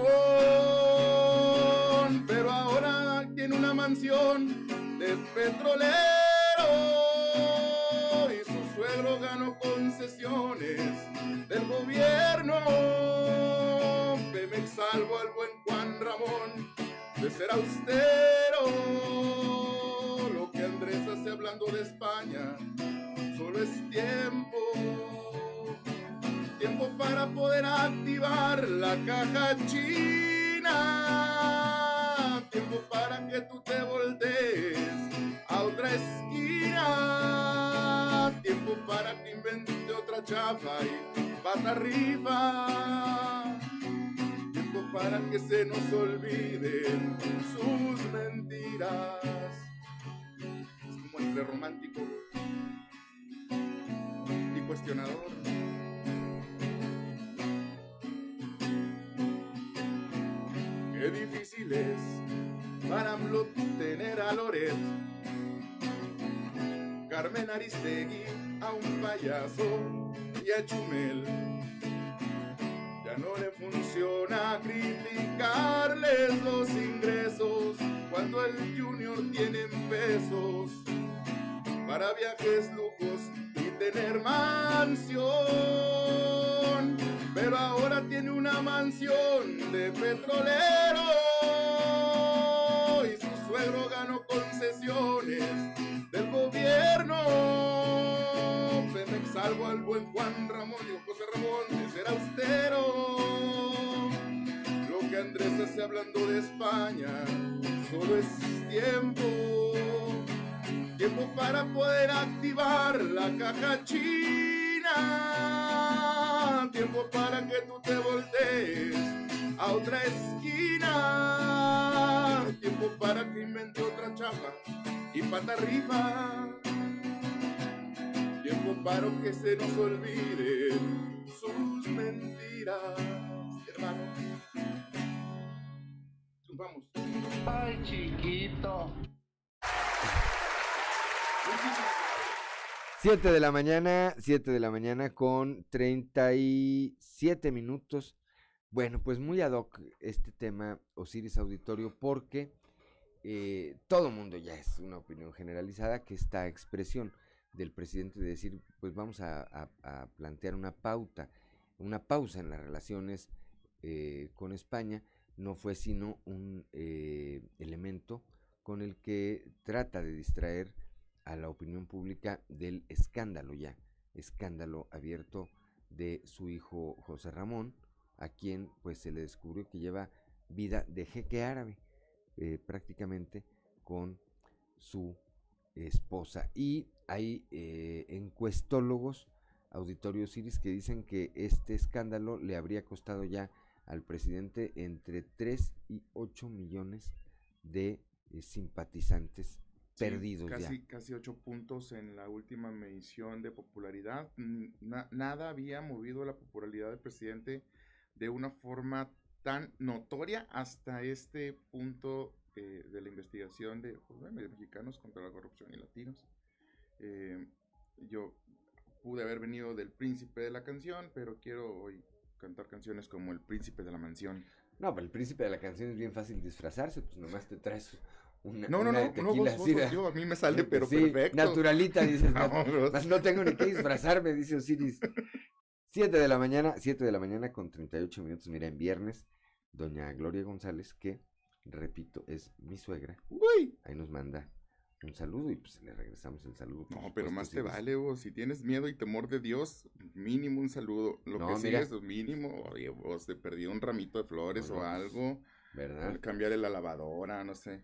pero ahora tiene una mansión de petrolero y su suegro ganó concesiones del gobierno. Pemex salvo al buen Juan Ramón de ser austero. Lo que Andrés hace hablando de España solo es tiempo tiempo para poder activar la caja arriba, tiempo para que se nos olviden sus mentiras. Es como entre romántico y cuestionador. Qué difícil es para AMLO tener a Loret, Carmen Aristegui, a un payaso y a Chumel. Para viajes, lujos y tener mansión pero ahora tiene una mansión de petrolero y su suegro ganó concesiones del gobierno. Pemex salvo al buen Juan Ramón y José Ramón de ser austero. Lo que Andrés hace hablando de España solo es tiempo. Tiempo para poder activar la caja china. Tiempo para que tú te voltees a otra esquina. Tiempo para que invente otra chapa y pata arriba. Tiempo para que se nos olviden sus mentiras, hermano. Vamos. Ay, chiquito. 7 de la mañana, 7 de la mañana con 37 minutos. Bueno, pues muy ad hoc este tema Osiris Auditorio porque eh, todo mundo ya es una opinión generalizada que esta expresión del presidente de decir, pues vamos a, plantear una pauta, una pausa en las relaciones eh, con España, no fue sino un eh, elemento con el que trata de distraer a la opinión pública del escándalo ya, escándalo abierto de su hijo José Ramón, a quien pues se le descubrió que lleva vida de jeque árabe, eh, prácticamente con su esposa. Y hay eh, encuestólogos, auditorios iris, que dicen que este escándalo le habría costado ya al presidente entre 3 y 8 millones de eh, simpatizantes perdidos casi, ya. Casi ocho puntos en la última medición de popularidad. Na- nada había movido la popularidad del presidente de una forma tan notoria hasta este punto eh, de la investigación de pues, bueno, de mexicanos contra la corrupción y latinos. Eh, yo pude haber venido del príncipe de la canción, pero quiero hoy cantar canciones como El príncipe de la mansión. No, pero el príncipe de la canción es bien fácil disfrazarse, pues nomás te traes una, No, no, una no, no, vos- vos- de- yo, a mí me sale, *laughs* pero Sí, perfecto. Naturalita, dices, *laughs* No, "Más- vos- más no tengo ni que *laughs* disfrazarme, dice Osiris. 7 de la mañana, 7 de la mañana con 38 minutos, mira, en viernes, doña Gloria González, que, repito, es mi suegra, ahí nos manda un saludo y pues le regresamos el saludo. No, pero más te vale, vos. Si tienes miedo y temor de Dios, mínimo un saludo. Lo No, que mira. es mínimo. Oye, vos te perdí un ramito de flores Bueno, o pues, ¿verdad? Cambiarle la lavadora, no sé.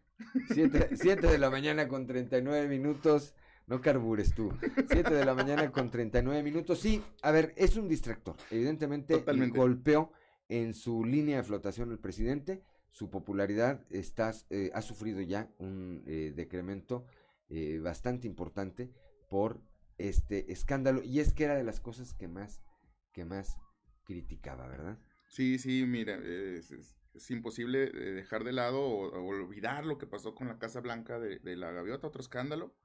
7, *laughs* de la mañana con 39 minutos. No carbures tú. 7 de la mañana con 39 minutos. Sí, a ver, es un distractor. Evidentemente Totalmente. golpeó en su línea de flotación el presidente. Su popularidad está, eh, ha sufrido ya un eh, decremento eh, bastante importante por este escándalo. Y es que era de las cosas que más que más criticaba, ¿verdad? Sí, sí, mira, es, es- es imposible eh, dejar de lado o, o olvidar lo que pasó con la Casa Blanca de, de la Gaviota, otro escándalo,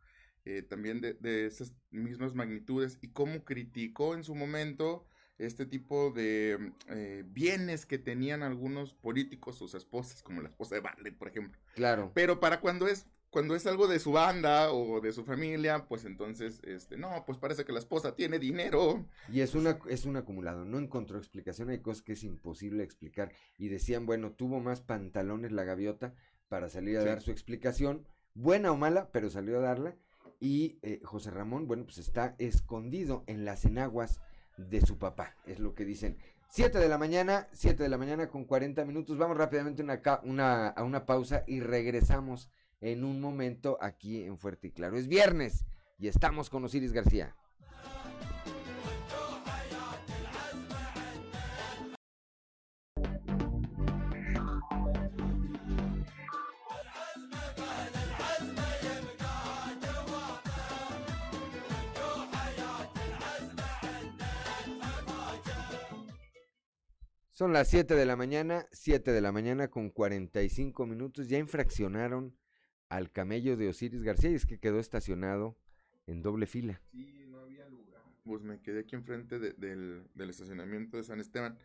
eh, también de, de esas mismas magnitudes, y cómo criticó en su momento este tipo de eh, bienes que tenían algunos políticos, sus esposas, como la esposa de Biden, por ejemplo. Claro. Pero para cuando es cuando es algo de su banda o de su familia, pues entonces, este, no, pues parece que la esposa tiene dinero. Y es una es un acumulado, no encontró explicación, hay cosas que es imposible explicar y decían, bueno, tuvo más pantalones la gaviota para salir a Sí. dar su explicación, buena o mala, pero salió a darla y eh, José Ramón, bueno, pues está escondido en las enaguas de su papá, es lo que dicen. 7 de la mañana, 7 de la mañana con 40 minutos, vamos rápidamente una, ca- una, a una pausa y regresamos en un momento aquí en Fuerte y Claro. Es viernes y estamos con Osiris García. Son las 7 de la mañana, 7 de la mañana con 45 minutos. Ya infraccionaron al camello de Osiris García y es que quedó estacionado en doble fila. Sí, no había lugar. Pues me quedé aquí enfrente de- del, del estacionamiento de San Esteban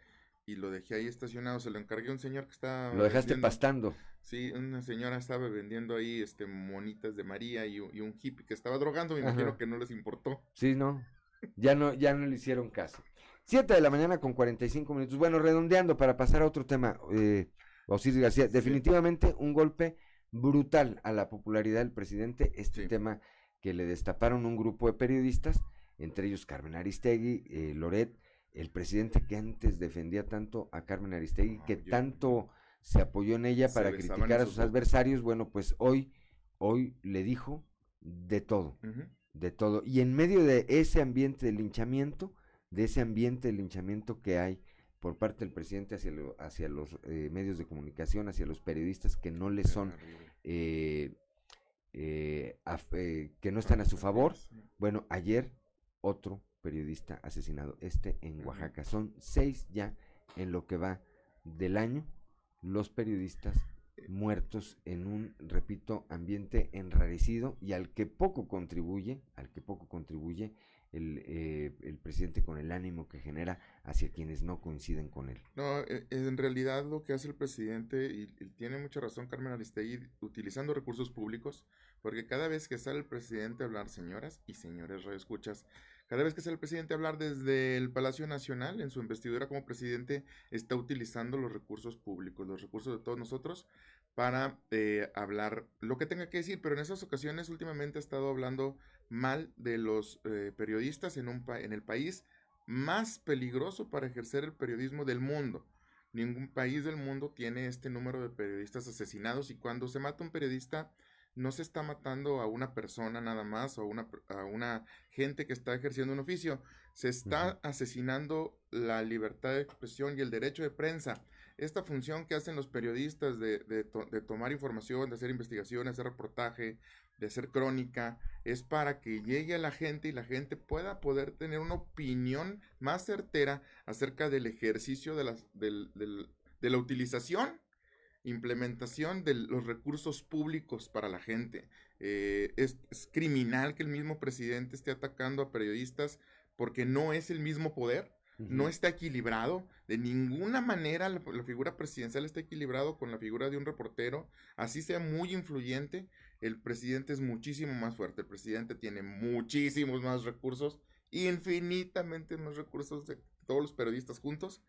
y lo dejé ahí estacionado. Se lo encargué a un señor que estaba. Lo dejaste vendiendo- pastando. Sí, una señora estaba vendiendo ahí este monitas de María y, un- y un hippie que estaba drogando. Me Ajá. imagino que no les importó. Sí, no. Ya no, ya no le hicieron caso. 7 de la mañana con 45 minutos. Bueno, redondeando para pasar a otro tema, eh, Osiris García, definitivamente un golpe brutal a la popularidad del presidente, este tema que le destaparon un grupo de periodistas, entre ellos Carmen Aristegui, eh, Loret, el presidente que antes defendía tanto a Carmen Aristegui, que tanto se apoyó en ella para criticar a sus adversarios, bueno, pues hoy, hoy le dijo de todo de todo. Y en medio de ese ambiente de linchamiento, de ese ambiente de linchamiento que hay por parte del presidente hacia, lo- hacia los eh, medios de comunicación, hacia los periodistas que no le son, eh, eh, af- eh, que no están a su favor. Bueno, ayer otro periodista asesinado, este en Oaxaca. Son seis ya en lo que va del año los periodistas muertos en un, repito, ambiente enrarecido y al que poco contribuye, al que poco contribuye el, eh, el presidente con el ánimo que genera hacia quienes no coinciden con él. No, eh, en realidad lo que hace el presidente, y, tiene mucha razón Carmen Aristegui, utilizando recursos públicos, porque cada vez que sale el presidente a hablar, señoras y señores escuchas, cada vez que sale el presidente a hablar desde el Palacio Nacional, en su investidura como presidente, está utilizando los recursos públicos, los recursos de todos nosotros, para eh, hablar lo que tenga que decir, pero en esas ocasiones últimamente ha estado hablando mal de los eh, periodistas en, un pa- en el país más peligroso para ejercer el periodismo del mundo. Ningún país del mundo tiene este número de periodistas asesinados y cuando se mata un periodista no se está matando a una persona nada más o a una, per- a una gente que está ejerciendo un oficio, se está asesinando la libertad de expresión y el derecho de prensa. Esta función que hacen los periodistas de, de to- de tomar información, de hacer investigación, de hacer reportaje, de hacer crónica, es para que llegue a la gente y la gente pueda poder tener una opinión más certera acerca del ejercicio de, las, del- del- de la utilización, implementación de los recursos públicos para la gente. Eh, es criminal que el mismo presidente esté atacando a periodistas porque no es el mismo poder, no está equilibrado, de ninguna manera la, la figura presidencial está equilibrado con la figura de un reportero, así sea muy influyente, el presidente es muchísimo más fuerte, el presidente tiene muchísimos más recursos, infinitamente más recursos de todos los periodistas juntos.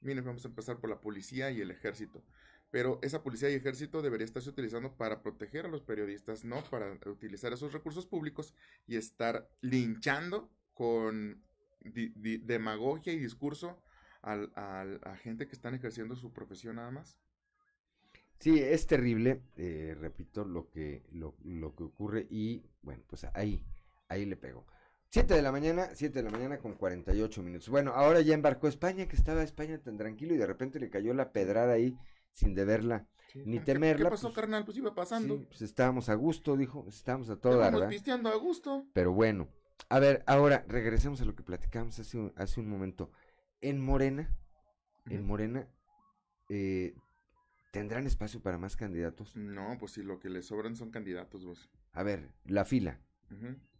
Miren, vamos a empezar por la policía y el ejército. Pero esa policía y ejército debería estarse utilizando para proteger a los periodistas, no para utilizar esos recursos públicos y estar linchando con di- di- demagogia y discurso al- al- a gente que están ejerciendo su profesión nada más. Sí, es terrible, eh, repito, lo que, lo, lo que ocurre y bueno, pues ahí, ahí le pegó. 7 de la mañana, 7 de la mañana con 48 minutos. Bueno, ahora ya embarcó España, que estaba España tan tranquilo y de repente le cayó la pedrada ahí sin deberla ni ¿Qué- temerla. ¿Qué pasó, pues, carnal? Pues iba pasando. sí, pues estábamos a gusto, dijo, estábamos a todo dar, Estábamos ¿verdad? pisteando a gusto. Pero bueno, A ver, ahora regresemos a lo que platicamos hace un, hace un momento. En Morena, en Morena, eh, ¿tendrán espacio para más candidatos? No, pues si lo que les sobran son candidatos, vos. A ver, la fila.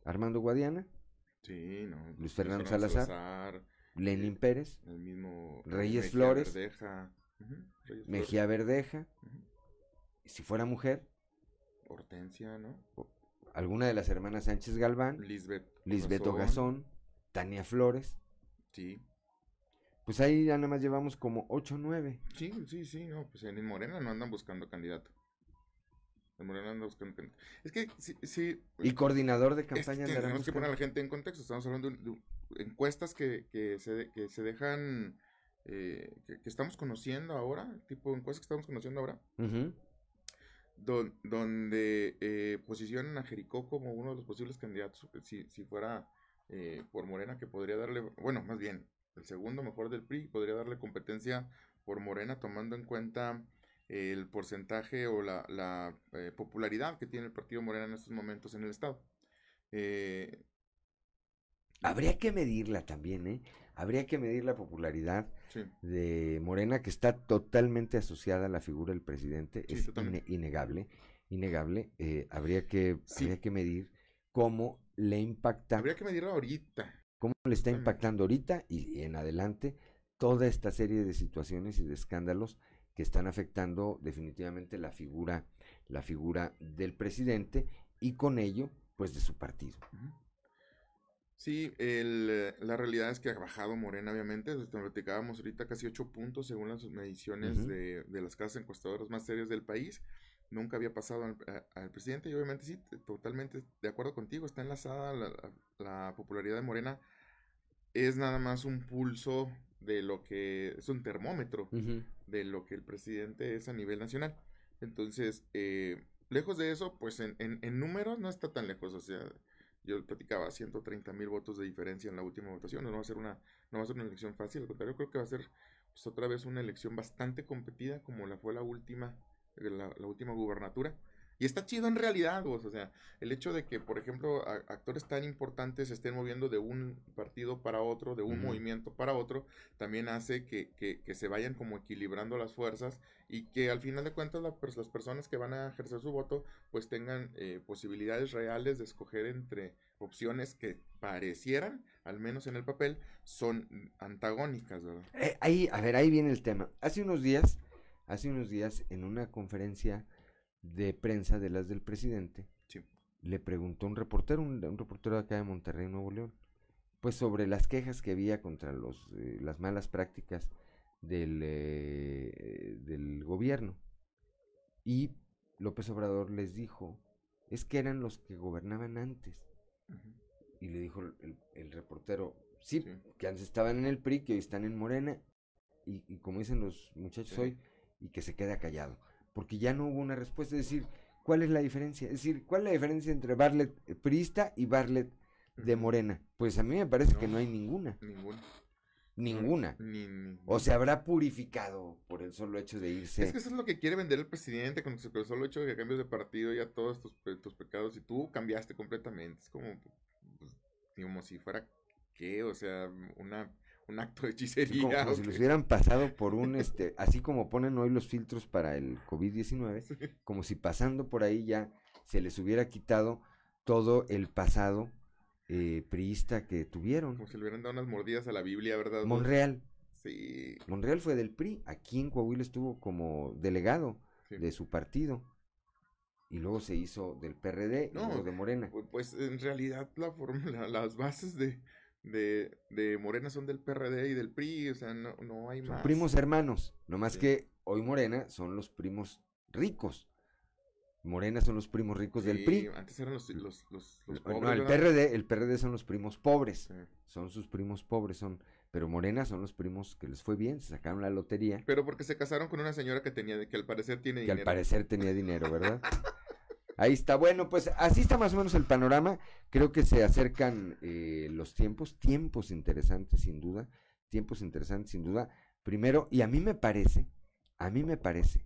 Armando Guadiana, Sí, no. Luis Fernando Salazar, Lenin Pérez, el mismo Reyes Mejía Flores, Verdeja, ujú, Reyes Mejía Verdeja. Si fuera mujer, Hortensia, ¿no? Alguna de las hermanas Sánchez Galván, Lisbeth Lisbeto Ogazón. Gazón, Tania Flores. Sí. Pues ahí ya nada más llevamos como 8 o 9. Sí, sí, sí, no, pues en Morena no andan buscando candidato. En Morena andan buscando candidato. Es que sí, sí. Y coordinador de es campaña que andarán tenemos que poner a la gente en contexto. Estamos hablando de, de encuestas que, que, se, que se dejan, eh, que, que estamos conociendo ahora, tipo de encuestas que estamos conociendo ahora, Ujú. Don- donde eh, posicionan a Jericó como uno de los posibles candidatos, si, si fuera eh, por Morena, que podría darle, bueno, más bien, el segundo mejor del PRI, podría darle competencia por Morena, tomando en cuenta el porcentaje o la, eh, popularidad que tiene el partido Morena en estos momentos en el estado. Eh, Habría que medirla también, ¿eh? Habría que medir la popularidad Sí. de Morena, que está totalmente asociada a la figura del presidente. Sí, es innegable. Innegable. Eh, habría, que, Sí. habría que medir cómo le impacta, habría que medirlo ahorita. cómo le está impactando ahorita y en adelante toda esta serie de situaciones y de escándalos que están afectando definitivamente la figura, la figura del presidente y con ello, pues de su partido. Sí, el, eh, la realidad es que ha bajado Morena, obviamente. Desde lo platicábamos ahorita, casi 8 puntos según las mediciones de, de las casas encuestadoras más serias del país. Nunca había pasado al, a- al presidente y obviamente sí, totalmente de acuerdo contigo. Está enlazada la, la- la popularidad de Morena. Es nada más un pulso de lo que es un termómetro de lo que el presidente es a nivel nacional. Entonces, eh, lejos de eso, pues en, en, en números no está tan lejos. O sea, yo platicaba 130 mil votos de diferencia en la última votación. No va a ser una, no va a ser una elección fácil. Al contrario, creo que va a ser pues, otra vez una elección bastante competida como la fue la última, la última gubernatura. Y está chido en realidad, vos, o sea, el hecho de que, por ejemplo, a- actores tan importantes se estén moviendo de un partido para otro, de un Ujú. movimiento para otro, también hace que, que- que se vayan como equilibrando las fuerzas y que al final de cuentas la pers- las personas que van a ejercer su voto pues tengan eh, posibilidades reales de escoger entre opciones que parecieran, al menos en el papel, son antagónicas, ¿verdad? Eh, ahí, a ver, ahí viene el tema. Hace unos días, hace unos días, en una conferencia de prensa de las del presidente, le preguntó un reportero, un, un reportero de acá de Monterrey, Nuevo León, pues sobre las quejas que había contra los, eh, las malas prácticas del, eh, del gobierno. Y López Obrador les dijo, es que eran los que gobernaban antes. Y le dijo el, reportero, sí, que antes estaban en el PRI, que hoy están en Morena, y, y como dicen los muchachos Sí. hoy, y que se queda callado. Porque ya no hubo una respuesta, es decir, ¿cuál es la diferencia? Es decir, ¿cuál es la diferencia entre Barlet eh, priista y Barlet de Morena? Pues a mí me parece que no hay ninguna. Ninguna. Ninguna. Ni- ni- O se habrá purificado por el solo hecho de irse. Es que eso es lo que quiere vender el presidente con el solo hecho de que cambies de partido ya todos tus, pe- tus pecados y tú cambiaste completamente. Es como, pues, como si fuera, ¿qué? O sea, una, un acto de hechicería. como, como ¿o si los hubieran pasado por un, este, así como ponen hoy los filtros para el COVID-19, como si pasando por ahí ya se les hubiera quitado todo el pasado eh, priista que tuvieron. Como si le hubieran dado unas mordidas a la Biblia, ¿verdad? Monreal. Sí. Monreal fue del PRI, aquí en Coahuila estuvo como delegado Sí. de su partido. Y luego se hizo del PRD y No, luego de Morena. pu- Pues en realidad la fórmula, las bases de, de, de Morena son del PRD y del PRI, o sea, no, no hay Son más. primos hermanos, no más Sí. que hoy Morena son los primos ricos. Morena son los primos ricos del PRI. Antes eran los, los, los, los No, pobres, el ¿verdad? PRD, el PRD son los primos pobres. Son sus primos pobres, son, pero Morena son los primos que les fue bien, se sacaron la lotería, Pero porque se casaron con una señora que tenía, que al parecer tiene que dinero. al parecer tenía dinero, ¿verdad? *laughs* Ahí está, bueno, pues así está más o menos el panorama. Creo que se acercan eh, los tiempos, tiempos interesantes sin duda, tiempos interesantes sin duda. Primero, y a mí me parece, a mí me parece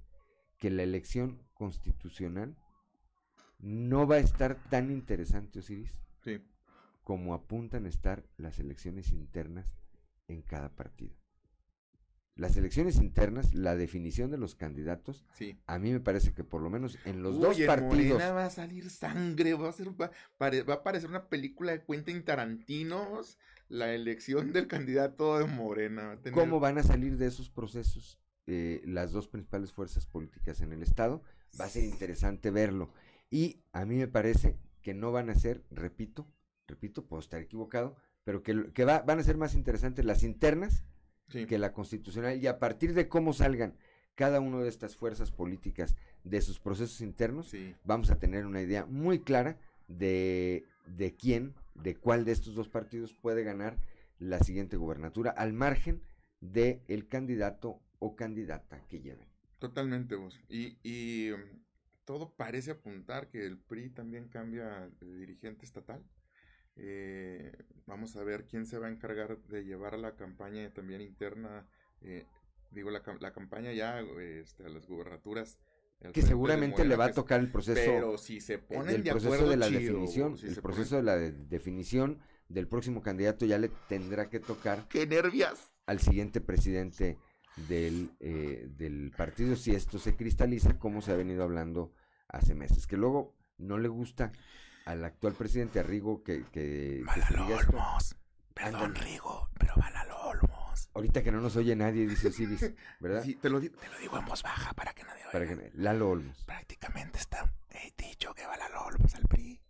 que la elección constitucional no va a estar tan interesante, Osiris, Sí. como apuntan a estar las elecciones internas en cada partido. Las elecciones internas, la definición de los candidatos, Sí. a mí me parece que por lo menos en los Uy, dos en partidos Morena va a salir sangre, va a, ser, va, a parecer una película de Quentin Tarantinos, la elección del candidato de Morena. va a tener- cómo van a salir de esos procesos eh, las dos principales fuerzas políticas en el Estado. Va a ser interesante verlo. Y a mí me parece que no van a ser, repito, repito, puedo estar equivocado, pero que, que va- van a ser más interesantes las internas Sí. que la constitucional. Y a partir de cómo salgan cada una de estas fuerzas políticas de sus procesos internos, vamos a tener una idea muy clara de, de quién, de cuál de estos dos partidos puede ganar la siguiente gubernatura, al margen de el candidato o candidata que lleven. Totalmente, vos. Y, y um, todo parece apuntar que el PRI también cambia de dirigente estatal. Eh, vamos a ver quién se va a encargar de llevar la campaña también interna, eh, digo, la, la campaña ya este, a las gubernaturas. Que seguramente le va a tocar el proceso. Pero si se eh, ponen el de proceso acuerdo de la chido, definición, si el proceso ponen- de la de- definición del próximo candidato ya le tendrá que tocar. ¡Qué nervias! Al siguiente presidente del, eh, del partido, si esto se cristaliza, como se ha venido hablando hace meses. Que luego no le gusta al actual presidente, a Rigo, que, que, diga esto. Perdón, Rigo, pero Olmos. Ahorita que no nos oye nadie, dice Osiris, *laughs* ¿verdad? Sí, te lo, te lo digo en voz baja para que nadie Para que, Lalo Olmos. Prácticamente está eh, dicho que va Lalo Olmos al PRI.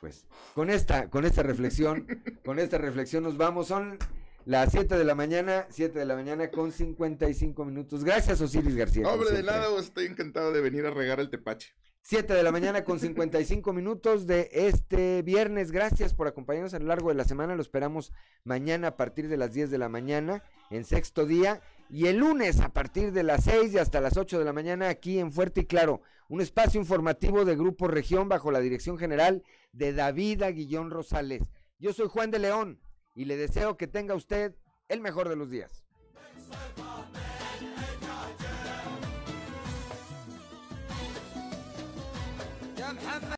Pues con esta, con esta reflexión, *laughs* con esta reflexión nos vamos. Son las 7 de la mañana, 7 de la mañana con 55 minutos. Gracias, Osiris García. Hombre, de nada, estoy encantado de venir a regar el tepache. 7 de la mañana con 55 minutos de este viernes. Gracias por acompañarnos a lo largo de la semana. Lo esperamos mañana a partir de las 10 de la mañana en sexto día. Y el lunes a partir de las 6 y hasta las 8 de la mañana aquí en Fuerte y Claro. Un espacio informativo de Grupo Región bajo la dirección general de David Aguillón Rosales. Yo soy Juan de León y le deseo que tenga usted el mejor de los días. محمد